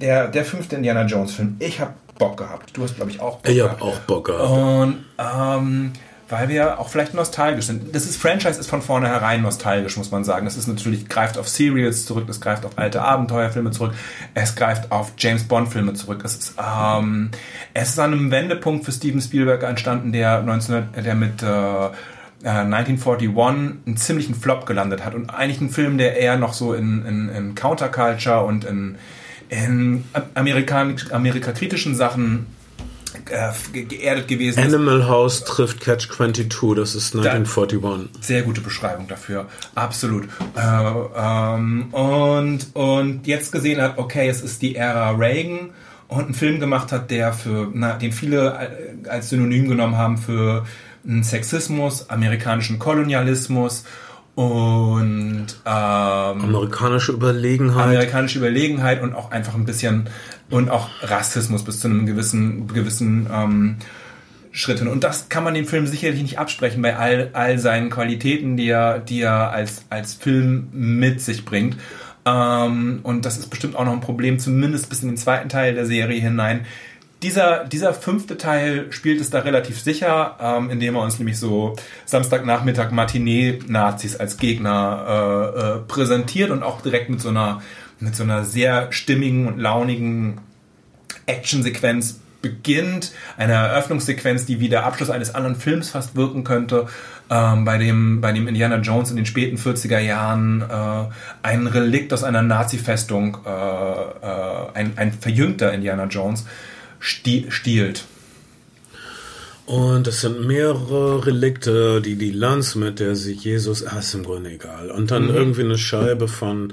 der, der fünfte Indiana Jones-Film, ich habe Bock gehabt. Du hast, glaube ich, auch Bock ich gehabt. Ich habe auch Bock gehabt. Und ähm, weil wir auch vielleicht nostalgisch sind. Das ist Franchise ist von vornherein nostalgisch, muss man sagen. Es ist natürlich greift auf Serials zurück, es greift auf alte Abenteuerfilme zurück, es greift auf James Bond Filme zurück. Es ist, ähm, es ist an einem Wendepunkt für Steven Spielberg entstanden, der 19, der mit äh, 1941 äh, einen ziemlichen Flop gelandet hat und eigentlich ein Film, der eher noch so in, in, in Counterculture und in, in amerikakritischen Sachen äh, geerdet gewesen ist. Animal House trifft Catch 22, das ist 1941. sehr gute Beschreibung dafür, absolut. Äh, ähm, und, und jetzt gesehen hat, okay, es ist die Ära Reagan und einen Film gemacht hat, der für, na, den viele als Synonym genommen haben für Sexismus, amerikanischen Kolonialismus und ähm, amerikanische Überlegenheit. Amerikanische Überlegenheit und auch einfach ein bisschen und auch Rassismus bis zu einem gewissen, gewissen ähm, Schritt hin. Und das kann man dem Film sicherlich nicht absprechen bei all, all seinen Qualitäten, die er, die er als, als Film mit sich bringt. Ähm, und das ist bestimmt auch noch ein Problem, zumindest bis in den zweiten Teil der Serie hinein. Dieser, dieser fünfte Teil spielt es da relativ sicher, ähm, indem er uns nämlich so Samstagnachmittag Matinee-Nazis als Gegner äh, äh, präsentiert und auch direkt mit so einer mit so einer sehr stimmigen und launigen Actionsequenz beginnt, eine Eröffnungssequenz, die wie der Abschluss eines anderen Films fast wirken könnte, ähm, bei, dem, bei dem Indiana Jones in den späten 40er Jahren äh, ein Relikt aus einer Nazi-Festung, äh, äh, ein, ein verjüngter Indiana Jones, stiehlt. Und es sind mehrere Relikte, die die Lanze, mit der sich Jesus, ah, ist im Grunde egal. Und dann mhm. irgendwie eine Scheibe von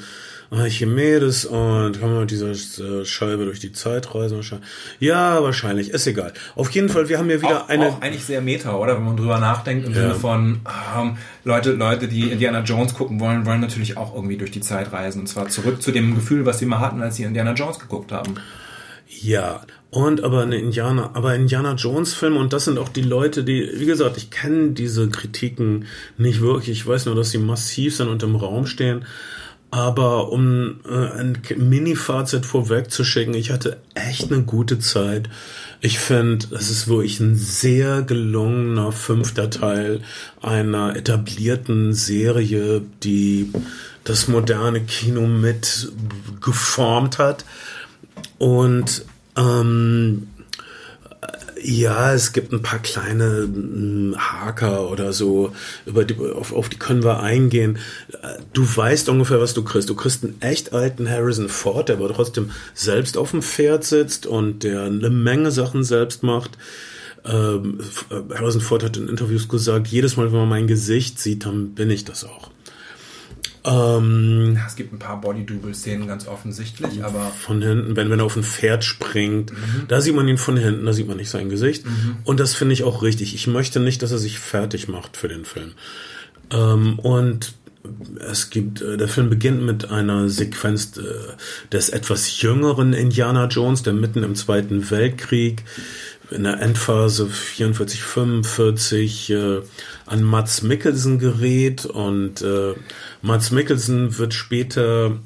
Archimedes und kann man mit dieser äh, Scheibe durch die Zeit reisen wahrscheinlich. Ja, wahrscheinlich, ist egal. Auf jeden Fall, wir haben hier wieder auch, eine. Auch eigentlich sehr meta, oder? Wenn man drüber nachdenkt, im ja. Sinne von ähm, Leute, Leute, die Indiana Jones gucken wollen, wollen natürlich auch irgendwie durch die Zeit reisen. Und zwar zurück zu dem Gefühl, was sie mal hatten, als sie Indiana Jones geguckt haben. Ja, und aber eine Indianer, aber Indiana Jones Film und das sind auch die Leute, die, wie gesagt, ich kenne diese Kritiken nicht wirklich. Ich weiß nur, dass sie massiv sind und im Raum stehen. Aber um äh, ein Mini-Fazit vorwegzuschicken, ich hatte echt eine gute Zeit. Ich finde, es ist wirklich ein sehr gelungener fünfter Teil einer etablierten Serie, die das moderne Kino mit geformt hat. Und ähm, ja, es gibt ein paar kleine hm, Haker oder so, über die, auf, auf die können wir eingehen. Du weißt ungefähr, was du kriegst. Du kriegst einen echt alten Harrison Ford, der aber trotzdem selbst auf dem Pferd sitzt und der eine Menge Sachen selbst macht. Ähm, Harrison Ford hat in Interviews gesagt, jedes Mal, wenn man mein Gesicht sieht, dann bin ich das auch. Ähm, es gibt ein paar Body-Double-Szenen ganz offensichtlich, aber. Von hinten, wenn, wenn er auf ein Pferd springt, mhm. da sieht man ihn von hinten, da sieht man nicht sein Gesicht. Mhm. Und das finde ich auch richtig. Ich möchte nicht, dass er sich fertig macht für den Film. Ähm, und es gibt, äh, der Film beginnt mit einer Sequenz äh, des etwas jüngeren Indiana Jones, der mitten im Zweiten Weltkrieg in der Endphase 44, 45 äh, an Mats Mikkelsen gerät und äh, Mats Mikkelsen wird später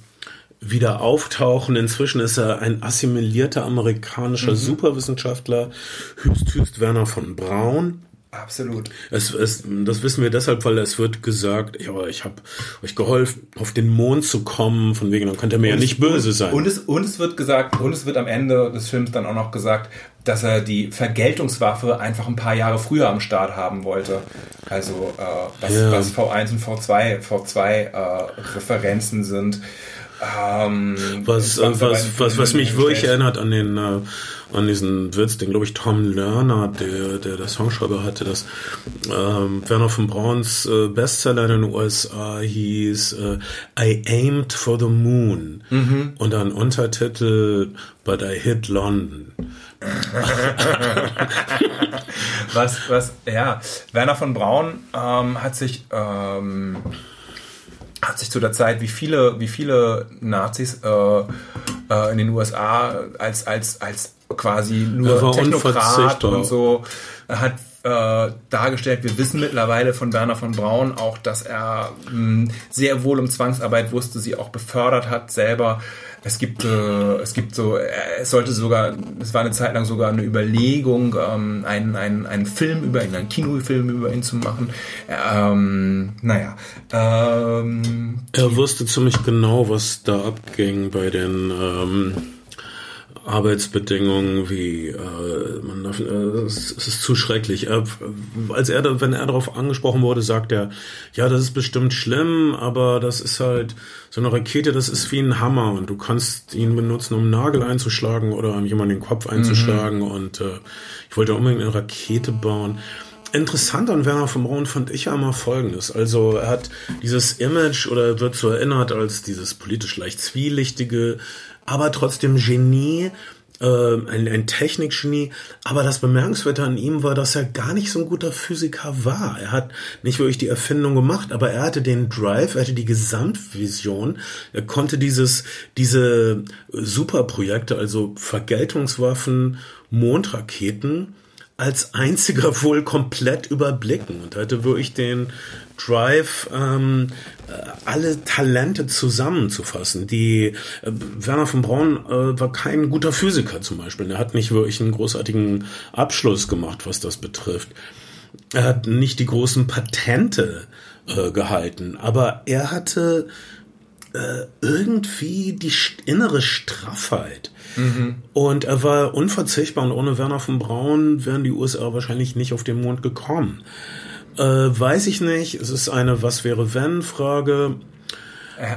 wieder auftauchen. Inzwischen ist er ein assimilierter amerikanischer mhm. Superwissenschaftler, höchst, höchst Werner von Braun. Absolut. Es, es, das wissen wir deshalb, weil es wird gesagt, ja, ich habe euch geholfen, auf den Mond zu kommen, von wegen, dann könnte er mir und ja nicht böse sein. Und es, und es wird gesagt, und es wird am Ende des Films dann auch noch gesagt, dass er die Vergeltungswaffe einfach ein paar Jahre früher am Start haben wollte. Also äh, was, ja. was V1 und V2, V2 äh, Referenzen sind. Ähm, was, was, was, was, was mich wirklich erinnert an den äh, an diesen Witz, den glaube ich Tom Lerner, der, der der Songschreiber hatte, dass ähm, Werner von Brauns äh, Bestseller in den USA hieß äh, I Aimed for the Moon mhm. und dann Untertitel But I Hit London. was, was, ja, Werner von Braun ähm, hat sich ähm, hat sich zu der Zeit, wie viele, wie viele Nazis äh, äh, in den USA als, als, als quasi nur Technokrat und so hat äh, dargestellt. Wir wissen mittlerweile von Werner von Braun auch, dass er mh, hm, sehr wohl um Zwangsarbeit wusste, sie auch befördert hat selber. Es gibt, äh, es gibt so, äh, es sollte sogar, es war eine Zeit lang sogar eine Überlegung, ähm, einen, einen, einen Film über ihn, einen Kinofilm über ihn zu machen. Ähm, naja. Ähm, er wusste ziemlich genau, was da abging bei den ähm Arbeitsbedingungen wie äh, man darf, äh, es, es ist zu schrecklich. Er, als er, wenn er darauf angesprochen wurde, sagt er, ja, das ist bestimmt schlimm, aber das ist halt so eine Rakete, das ist wie ein Hammer und du kannst ihn benutzen, um einen Nagel einzuschlagen oder um jemanden den Kopf einzuschlagen. Mhm. Und äh, ich wollte unbedingt eine Rakete bauen. Interessant an Werner von Braun fand ich ja immer Folgendes. Also er hat dieses Image oder wird so erinnert als dieses politisch leicht zwielichtige, aber trotzdem Genie, äh, ein, ein Technikgenie. Aber das Bemerkenswerte an ihm war, dass er gar nicht so ein guter Physiker war. Er hat nicht wirklich die Erfindung gemacht, aber er hatte den Drive, er hatte die Gesamtvision. Er konnte dieses, diese Superprojekte, also Vergeltungswaffen, Mondraketen, als einziger wohl komplett überblicken und hatte wirklich den Drive, ähm, äh, alle Talente zusammenzufassen. Die äh, Werner von Braun äh, war kein guter Physiker zum Beispiel. Er hat nicht wirklich einen großartigen Abschluss gemacht, was das betrifft. Er hat nicht die großen Patente äh, gehalten, aber er hatte äh, irgendwie die innere Straffheit. Mhm. Und er war unverzichtbar und ohne Werner von Braun wären die USA wahrscheinlich nicht auf den Mond gekommen. Äh, weiß ich nicht. Es ist eine Was wäre wenn Frage.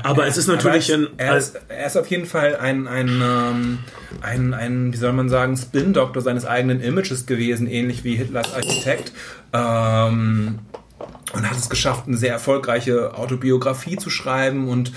Aber er, es ist natürlich ein. Er ist, er ist auf jeden Fall ein, ein, ähm, ein, ein, wie soll man sagen, Spin-Doktor seines eigenen Images gewesen, ähnlich wie Hitlers Architekt. Ähm, und hat es geschafft, eine sehr erfolgreiche Autobiografie zu schreiben und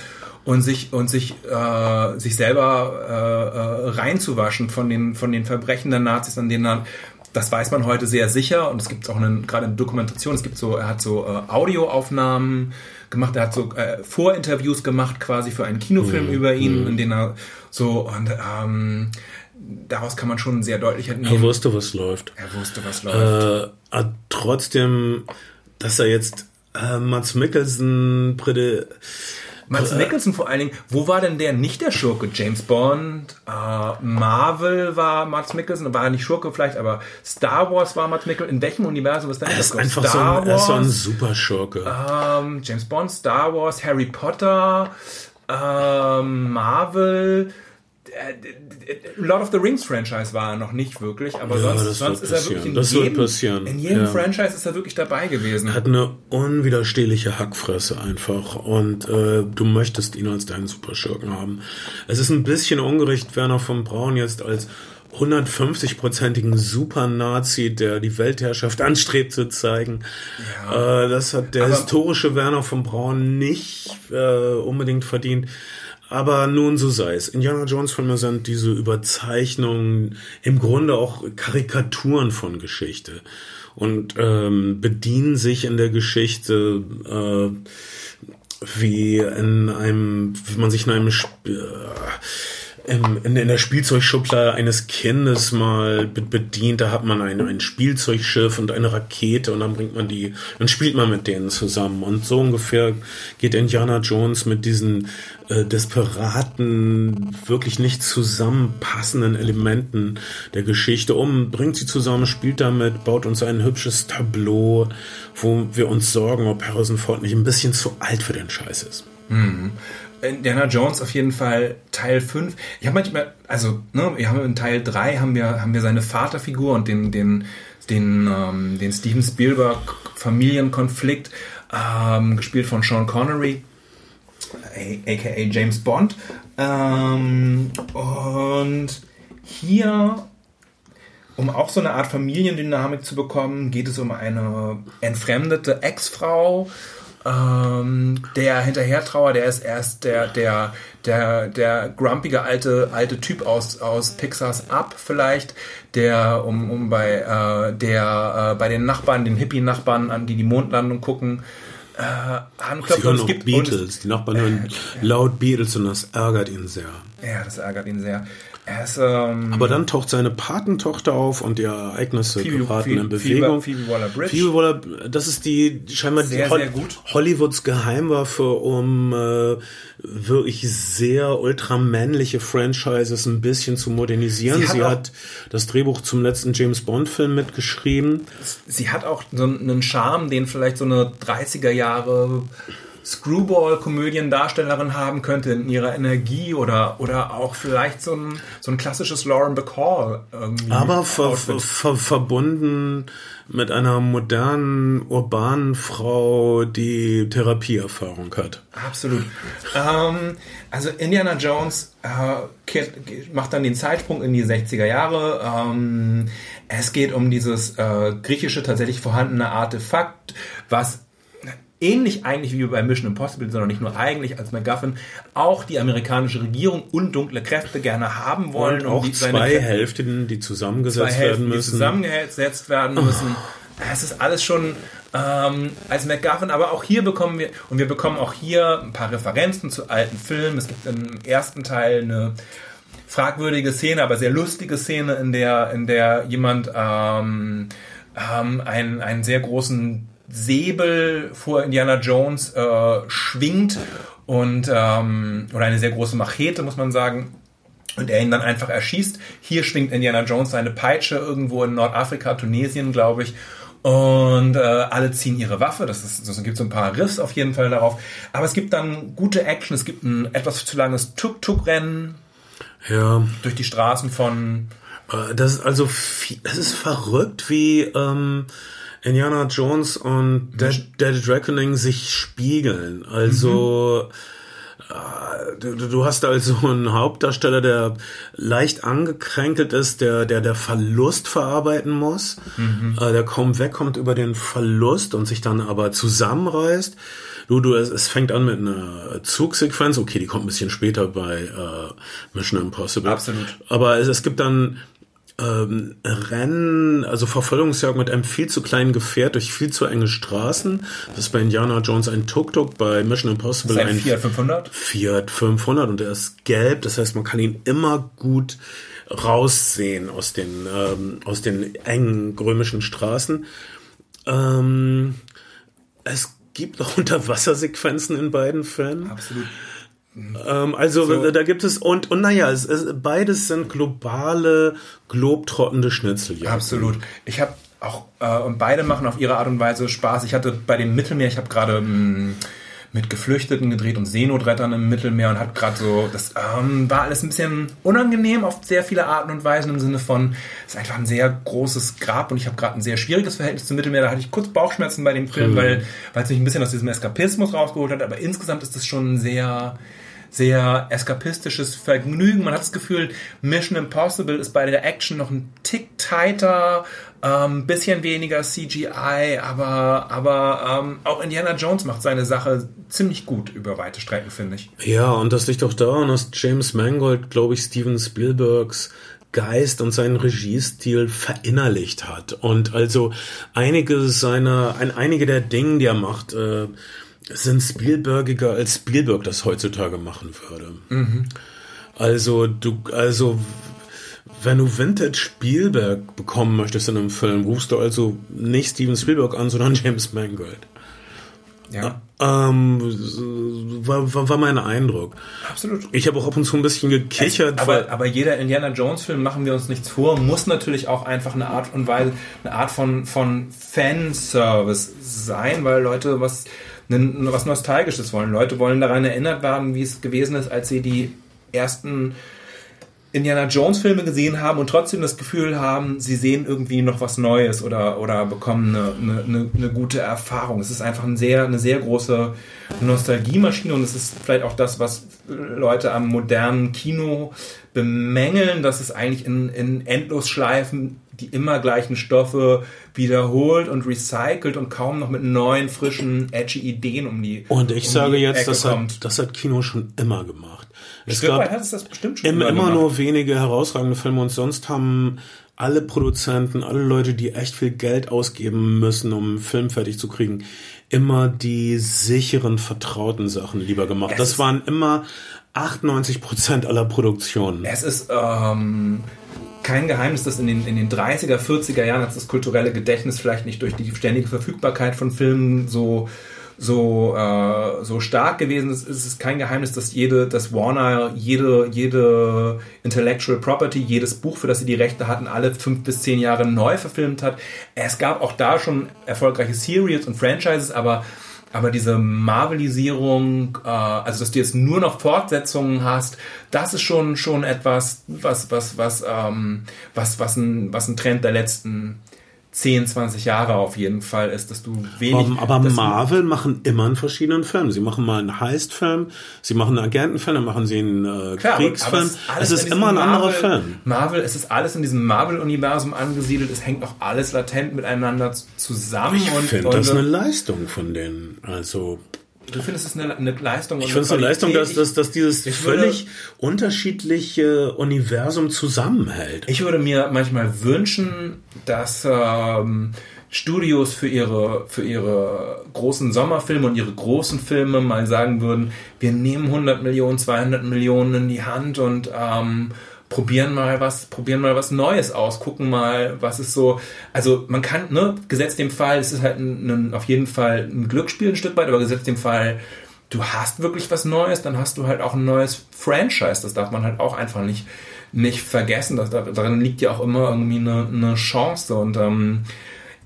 und sich und sich äh, sich selber äh, äh, reinzuwaschen von den von den Verbrechen der Nazis, an denen er das weiß man heute sehr sicher und es gibt auch eine, gerade eine Dokumentation, es gibt so, er hat so äh, Audioaufnahmen gemacht, er hat so äh, Vorinterviews gemacht quasi für einen Kinofilm mhm. über ihn, mhm. in dem er so und ähm, daraus kann man schon sehr deutlich entnehmen. Er wusste, was läuft. Er wusste, was läuft. Äh, trotzdem, dass er jetzt äh, Mats Mikkelsen Mats Nicholson vor allen Dingen, wo war denn der nicht der Schurke? James Bond, äh, Marvel war Mats Mikkelsen, war er nicht Schurke vielleicht, aber Star Wars war Mats Mikkelsen. In welchem Universum ist denn Er ist einfach Star so ein, Wars, so ein super Schurke. Ähm, James Bond, Star Wars, Harry Potter, ähm, Marvel. Äh, Lord of the Rings Franchise war er noch nicht wirklich, aber ja, sonst, sonst ist er wirklich in das jedem, passieren. in jedem ja. Franchise ist er wirklich dabei gewesen. Er hat eine unwiderstehliche Hackfresse einfach und äh, du möchtest ihn als deinen Superschurken haben. Es ist ein bisschen ungerecht, Werner von Braun jetzt als 150-prozentigen Super-Nazi, der die Weltherrschaft anstrebt zu zeigen. Ja. Äh, das hat der aber historische Werner von Braun nicht äh, unbedingt verdient. Aber nun so sei es. Indiana Jones Filme sind diese Überzeichnungen, im Grunde auch Karikaturen von Geschichte und ähm, bedienen sich in der Geschichte äh, wie in einem, wie man sich in einem Sp in, in, der Spielzeugschublade eines Kindes mal bedient. Da hat man ein, ein Spielzeugschiff und eine Rakete und dann bringt man die, dann spielt man mit denen zusammen. Und so ungefähr geht Indiana Jones mit diesen äh, desperaten, wirklich nicht zusammenpassenden Elementen der Geschichte um, bringt sie zusammen, spielt damit, baut uns ein hübsches Tableau, wo wir uns sorgen, ob Harrison Ford nicht ein bisschen zu alt für den Scheiß ist. Mhm. Indiana Jones auf jeden Fall Teil 5. Ich habe manchmal, also, ne, wir haben in Teil 3 haben wir, haben wir seine Vaterfigur und den, den, den, ähm, den Steven Spielberg Familienkonflikt, ähm, gespielt von Sean Connery, aka James Bond. Ähm, und hier, um auch so eine Art Familiendynamik zu bekommen, geht es um eine entfremdete Ex-Frau, ähm, der hinterher trauert, der ist erst der, der, der, der grumpige alte, alte Typ aus, aus Pixars Up vielleicht, der um, um bei, äh, der äh, bei den Nachbarn, den Hippie-Nachbarn, an die die Mondlandung gucken, äh, anklopft. Sie hören es gibt Beatles. Die Nachbarn hören laut Beatles und das ärgert ihn sehr. Ja, das ärgert ihn sehr. Ist, ähm, Aber dann taucht seine Patentochter auf und die Ereignisse Phoebe, geraten Phoebe, in Bewegung. Phoebe, Phoebe Waller-Bridge. Phoebe Waller, das ist die scheinbar sehr, die Ho sehr Hollywoods Geheimwaffe, um äh, wirklich sehr ultramännliche Franchises ein bisschen zu modernisieren. Sie hat, Sie hat das Drehbuch zum letzten James Bond Film mitgeschrieben. Sie hat auch so einen Charme, den vielleicht so eine 30er Jahre Screwball-Komödiendarstellerin haben könnte in ihrer Energie oder, oder auch vielleicht so ein, so ein klassisches Lauren Bacall. Irgendwie Aber ver, ver, verbunden mit einer modernen, urbanen Frau, die Therapieerfahrung hat. Absolut. Ähm, also Indiana Jones äh, macht dann den Zeitsprung in die 60er Jahre. Ähm, es geht um dieses äh, griechische tatsächlich vorhandene Artefakt, was ähnlich eigentlich wie bei Mission Impossible, sondern nicht nur eigentlich als MacGuffin, auch die amerikanische Regierung und dunkle Kräfte gerne haben wollen. Und auch die, zwei Hälften, die zusammengesetzt zwei Hälften, werden müssen. Die zusammengesetzt werden müssen. Es ist alles schon ähm, als MacGuffin, aber auch hier bekommen wir, und wir bekommen auch hier ein paar Referenzen zu alten Filmen. Es gibt im ersten Teil eine fragwürdige Szene, aber sehr lustige Szene, in der, in der jemand ähm, ähm, einen, einen sehr großen Säbel vor Indiana Jones äh, schwingt und ähm, oder eine sehr große Machete, muss man sagen. Und er ihn dann einfach erschießt. Hier schwingt Indiana Jones seine Peitsche irgendwo in Nordafrika, Tunesien, glaube ich. Und äh, alle ziehen ihre Waffe. Das ist, es gibt so ein paar Riffs auf jeden Fall darauf. Aber es gibt dann gute Action. Es gibt ein etwas zu langes Tuk-Tuk-Rennen. Ja. Durch die Straßen von. Äh, das ist also, das ist verrückt, wie ähm, Indiana Jones und Dead, Dead Reckoning sich spiegeln. Also mhm. du, du hast also einen Hauptdarsteller, der leicht angekränkelt ist, der der der Verlust verarbeiten muss, mhm. äh, der kaum wegkommt über den Verlust und sich dann aber zusammenreißt. Du, du, es, es fängt an mit einer Zugsequenz. Okay, die kommt ein bisschen später bei äh, Mission Impossible. Absolut. Aber es, es gibt dann ähm, Rennen, also Verfolgungsjagd mit einem viel zu kleinen Gefährt durch viel zu enge Straßen. Das ist bei Indiana Jones ein Tuk-Tuk, bei Mission Impossible ein, ein Fiat 500. Fiat 500 und der ist gelb, das heißt, man kann ihn immer gut raussehen aus den, ähm, aus den engen römischen Straßen. Ähm, es gibt auch Unterwassersequenzen in beiden Filmen. Absolut. Ähm, also so. da gibt es und und naja, es, es, beides sind globale, globtrottende Schnitzeljagden. Absolut. Ich habe auch äh, und beide machen auf ihre Art und Weise Spaß. Ich hatte bei dem Mittelmeer, ich habe gerade ähm, mit Geflüchteten gedreht und Seenotrettern im Mittelmeer und hat gerade so, das ähm, war alles ein bisschen unangenehm auf sehr viele Arten und Weisen im Sinne von, es ist einfach ein sehr großes Grab und ich habe gerade ein sehr schwieriges Verhältnis zum Mittelmeer. Da hatte ich kurz Bauchschmerzen bei dem Film, mhm. weil weil es mich ein bisschen aus diesem Eskapismus rausgeholt hat. Aber insgesamt ist es schon sehr sehr eskapistisches Vergnügen. Man hat das Gefühl, Mission Impossible ist bei der Action noch ein Tick tighter, ähm, bisschen weniger CGI, aber, aber ähm, auch Indiana Jones macht seine Sache ziemlich gut über weite Strecken, finde ich. Ja, und das liegt auch daran, dass James Mangold, glaube ich, Steven Spielbergs Geist und seinen Regiestil verinnerlicht hat. Und also einige seiner, ein, einige der Dinge, die er macht, äh, sind Spielbergiger, als Spielberg das heutzutage machen würde. Mhm. Also du, also wenn du Vintage Spielberg bekommen möchtest in einem Film, rufst du also nicht Steven Spielberg an, sondern James Mangold. Ja. Ähm, war, war, war mein Eindruck. Absolut. Ich habe auch ab und zu ein bisschen gekichert. Es, aber, aber jeder Indiana Jones Film, machen wir uns nichts vor, muss natürlich auch einfach eine Art und Weise, eine Art von, von Fanservice sein, weil Leute was, was Nostalgisches wollen. Leute wollen daran erinnert werden, wie es gewesen ist, als sie die ersten Indiana Jones Filme gesehen haben und trotzdem das Gefühl haben, sie sehen irgendwie noch was Neues oder, oder bekommen eine, eine, eine gute Erfahrung. Es ist einfach ein sehr, eine sehr große Nostalgiemaschine und es ist vielleicht auch das, was Leute am modernen Kino bemängeln, dass es eigentlich in, in Endlosschleifen die immer gleichen Stoffe wiederholt und recycelt und kaum noch mit neuen, frischen, edgy Ideen um die Und ich um sage jetzt, das hat, das hat Kino schon immer gemacht. Es gab hat es das bestimmt schon immer, immer nur wenige herausragende Filme und sonst haben alle Produzenten, alle Leute, die echt viel Geld ausgeben müssen, um einen Film fertig zu kriegen, immer die sicheren, vertrauten Sachen lieber gemacht. Es das waren immer 98 Prozent aller Produktionen. Es ist ähm, kein Geheimnis, dass in den, in den 30er, 40er Jahren, als das kulturelle Gedächtnis vielleicht nicht durch die ständige Verfügbarkeit von Filmen so so, äh, so stark gewesen ist, ist es kein Geheimnis, dass jede, dass Warner jede, jede Intellectual Property, jedes Buch, für das sie die Rechte hatten, alle fünf bis zehn Jahre neu verfilmt hat. Es gab auch da schon erfolgreiche Series und Franchises, aber aber diese Marvelisierung, äh, also dass du jetzt nur noch Fortsetzungen hast, das ist schon schon etwas, was was was ähm, was was ein was ein Trend der letzten 10, 20 Jahre auf jeden Fall ist, dass du wenig. Aber, aber Marvel machen immer einen verschiedenen Film. Sie machen mal einen Heist-Film, sie machen einen Agentenfilm, dann machen sie einen äh, Klar, Kriegsfilm. Es ist, immer ein anderer Film. Marvel, es ist alles in diesem Marvel-Universum angesiedelt. Es hängt auch alles latent miteinander zusammen. Ich finde das eine Leistung von denen. Also Du findest es eine, eine Leistung? Ich finde es eine Leistung, dass, dass, dass dieses völlig unterschiedliche Universum zusammenhält. Ich würde mir manchmal wünschen, dass ähm, Studios für ihre, für ihre großen Sommerfilme und ihre großen Filme mal sagen würden, wir nehmen 100 Millionen, 200 Millionen in die Hand und ähm, probieren mal was, probieren mal was Neues aus, gucken mal, was ist so. Also man kann, ne, gesetzt dem Fall, es ist halt ein, ein, auf jeden Fall ein Glücksspiel ein Stück weit, aber gesetzt dem Fall, du hast wirklich was Neues, dann hast du halt auch ein neues Franchise. Das darf man halt auch einfach nicht, nicht vergessen. Das, darin liegt ja auch immer irgendwie eine, eine Chance. Und ähm,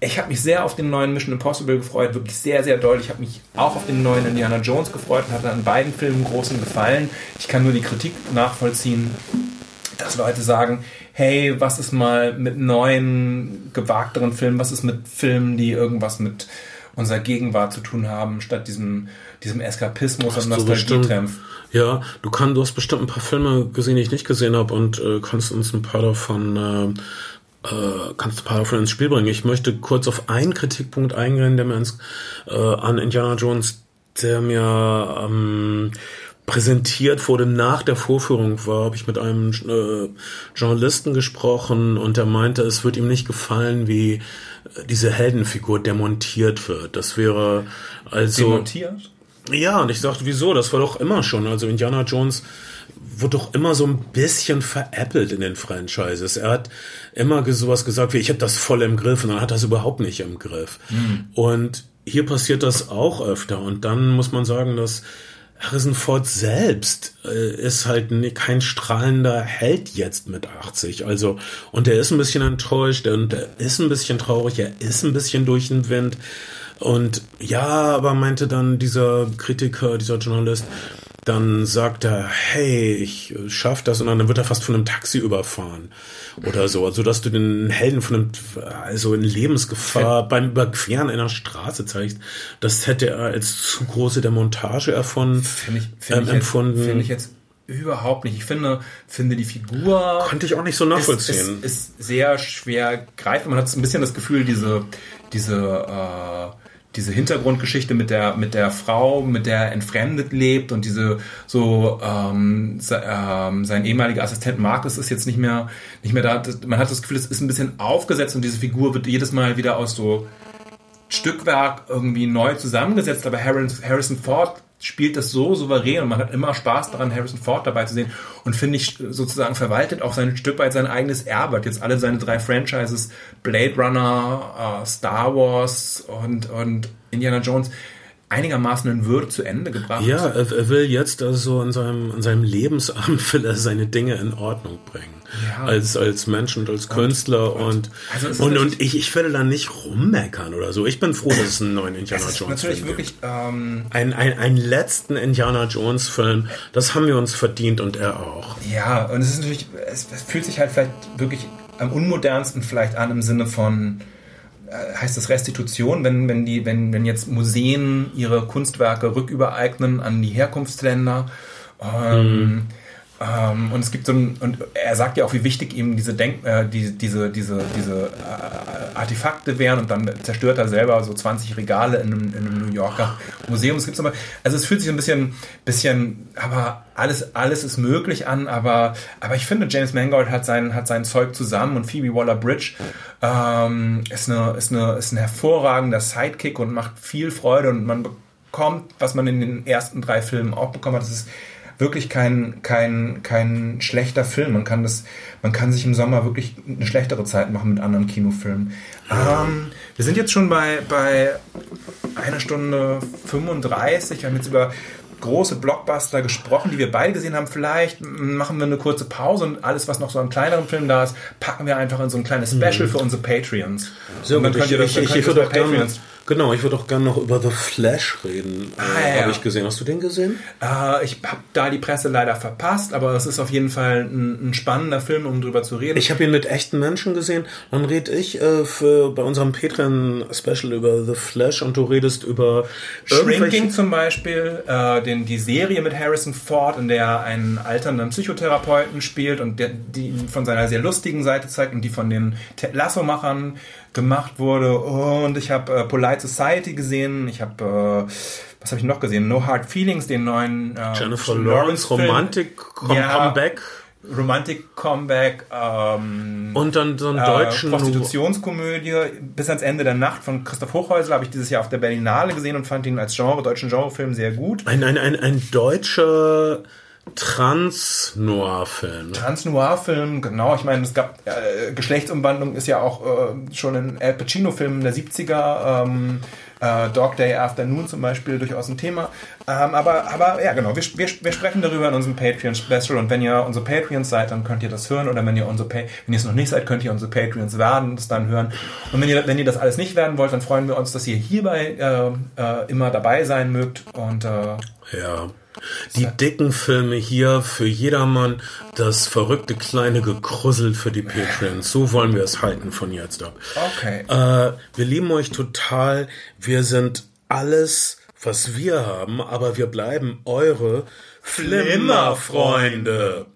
ich habe mich sehr auf den neuen Mission Impossible gefreut, wirklich sehr, sehr doll. Ich habe mich auch auf den neuen Indiana Jones gefreut und hatte an beiden Filmen großen Gefallen. Ich kann nur die Kritik nachvollziehen, dass Leute sagen, hey, was ist mal mit neuen, gewagteren Filmen, was ist mit Filmen, die irgendwas mit unserer Gegenwart zu tun haben, statt diesem, diesem Eskapismus Hast und Nostalgietrempf. Ja, du kannst, du hast bestimmt ein paar Filme gesehen, die ich nicht gesehen habe und äh, kannst uns ein paar davon äh, äh, kannst ein paar davon ins Spiel bringen. Ich möchte kurz auf einen Kritikpunkt eingehen, der mir ins, äh, an Indiana Jones, der mir ähm, präsentiert wurde nach der Vorführung war, habe ich mit einem äh, Journalisten gesprochen und der meinte, es wird ihm nicht gefallen, wie äh, diese Heldenfigur demontiert wird. Das wäre also demontiert. Ja, und ich sagte, wieso? Das war doch immer schon. Also Indiana Jones wurde doch immer so ein bisschen veräppelt in den Franchises. Er hat immer sowas gesagt wie, ich habe das voll im Griff und dann hat er das überhaupt nicht im Griff. Mhm. Und hier passiert das auch öfter. Und dann muss man sagen, dass Harrison Ford selbst äh, ist halt kein strahlender Held jetzt mit 80. Also, und er ist ein bisschen enttäuscht und er ist ein bisschen traurig, er ist ein bisschen durch den Wind. Und ja, aber meinte dann dieser Kritiker, dieser Journalist, dann sagt er, hey, ich schaff das und dann wird er fast von einem Taxi überfahren oder so, also dass du den Helden von einem, also in Lebensgefahr beim Überqueren einer Straße zeigst, das hätte er als zu große Demontage erfunden, find ich, find ähm, empfunden. Finde ich jetzt überhaupt nicht. Ich finde, finde die Figur. Konnte ich auch nicht so nachvollziehen. Ist, ist, ist sehr schwer greifbar. Man hat ein bisschen das Gefühl, diese, diese, äh, diese Hintergrundgeschichte mit der mit der Frau, mit der er entfremdet lebt und diese so ähm, ähm, sein ehemaliger Assistent Markus ist jetzt nicht mehr nicht mehr da. Man hat das Gefühl, es ist ein bisschen aufgesetzt und diese Figur wird jedes Mal wieder aus so Stückwerk irgendwie neu zusammengesetzt, aber Harrison Ford spielt das so souverän und man hat immer Spaß daran, Harrison Ford dabei zu sehen und finde ich sozusagen verwaltet auch sein Stück weit sein eigenes Erbe. Jetzt alle seine drei Franchises, Blade Runner, uh, Star Wars und, und Indiana Jones, einigermaßen in Würde zu Ende gebracht. Ja, er, will jetzt also in seinem, in seinem Lebensabend will er seine Dinge in Ordnung bringen. Ja. Als, als Mensch und als Künstler und, und, also und, und, ich, ich werde da nicht rummeckern oder so. Ich bin froh, dass es einen neuen Indiana Jones Film natürlich wirklich, ähm, ein, ein, einen letzten Indiana Jones Film, das haben wir uns verdient und er auch. Ja, und es ist natürlich, es, es fühlt sich halt vielleicht wirklich am unmodernsten vielleicht an im Sinne von, heißt das Restitution, wenn, wenn, die, wenn, wenn jetzt Museen ihre Kunstwerke rückübereignen an die Herkunftsländer. Ähm, mhm. Ähm, und es gibt so ein, und er sagt ja auch, wie wichtig ihm diese Denk, äh, die, diese, diese, diese äh, Artefakte wären. Und dann zerstört er selber so 20 Regale in einem, in einem New Yorker Museum. Es gibt aber, also es fühlt sich ein bisschen, bisschen, aber alles, alles ist möglich an, aber, aber ich finde, James Mangold hat sein, hat sein Zeug zusammen und Phoebe Waller-Bridge ähm, ist, eine, ist, eine, ist ein hervorragender Sidekick und macht viel Freude. Und man bekommt, was man in den ersten drei Filmen auch bekommen hat, das ist wirklich kein, kein, kein schlechter Film. Man kann, das, man kann sich im Sommer wirklich eine schlechtere Zeit machen mit anderen Kinofilmen. Ähm, wir sind jetzt schon bei, bei einer Stunde 35. Wir haben jetzt über große Blockbuster gesprochen, die wir beide gesehen haben. Vielleicht machen wir eine kurze Pause und alles, was noch so an kleineren Filmen da ist, packen wir einfach in so ein kleines Special mhm. für unsere Patreons. So, und dann könnt ihr das, ich, ich, ich würde Patreons Genau, ich würde auch gerne noch über The Flash reden. Ah, äh, ja. Habe ich gesehen. Hast du den gesehen? Äh, ich habe da die Presse leider verpasst, aber es ist auf jeden Fall ein, ein spannender Film, um drüber zu reden. Ich habe ihn mit echten Menschen gesehen. Dann rede ich äh, für, bei unserem Patreon-Special über The Flash und du redest über Shrinking zum Beispiel, äh, den, die Serie mit Harrison Ford, in der er einen alternden Psychotherapeuten spielt und der, die von seiner sehr lustigen Seite zeigt und die von den Lasso-Machern gemacht wurde. Und ich habe äh, Polite Society gesehen. Ich habe, äh, was habe ich noch gesehen? No Hard Feelings, den neuen äh, Jennifer Lawrence Romantic ja, Comeback. Romantic Comeback. Ähm, und dann so einen äh, deutschen Prostitutionskomödie bis ans Ende der Nacht von Christoph Hochhäusler habe ich dieses Jahr auf der Berlinale gesehen und fand ihn als Genre, deutschen Genrefilm sehr gut. Ein, ein, ein, ein deutscher Trans-Noir-Film. Trans-Noir-Film, genau. Ich meine, es gab äh, Geschlechtsumwandlung ist ja auch äh, schon in Al Pacino-Filmen der 70er. Ähm, äh, Dog Day Afternoon zum Beispiel durchaus ein Thema. Ähm, aber, aber ja, genau, wir, wir, wir sprechen darüber in unserem Patreon-Special und wenn ihr unsere Patreons seid, dann könnt ihr das hören oder wenn ihr unsere pa wenn ihr es noch nicht seid, könnt ihr unsere Patreons werden und es dann hören. Und wenn ihr, wenn ihr das alles nicht werden wollt, dann freuen wir uns, dass ihr hierbei äh, äh, immer dabei sein mögt und äh, ja. Die dicken Filme hier für jedermann, das verrückte kleine Gekrussel für die Patreons. So wollen wir es halten von jetzt ab. Okay. Äh, wir lieben euch total. Wir sind alles, was wir haben, aber wir bleiben eure Flimmerfreunde.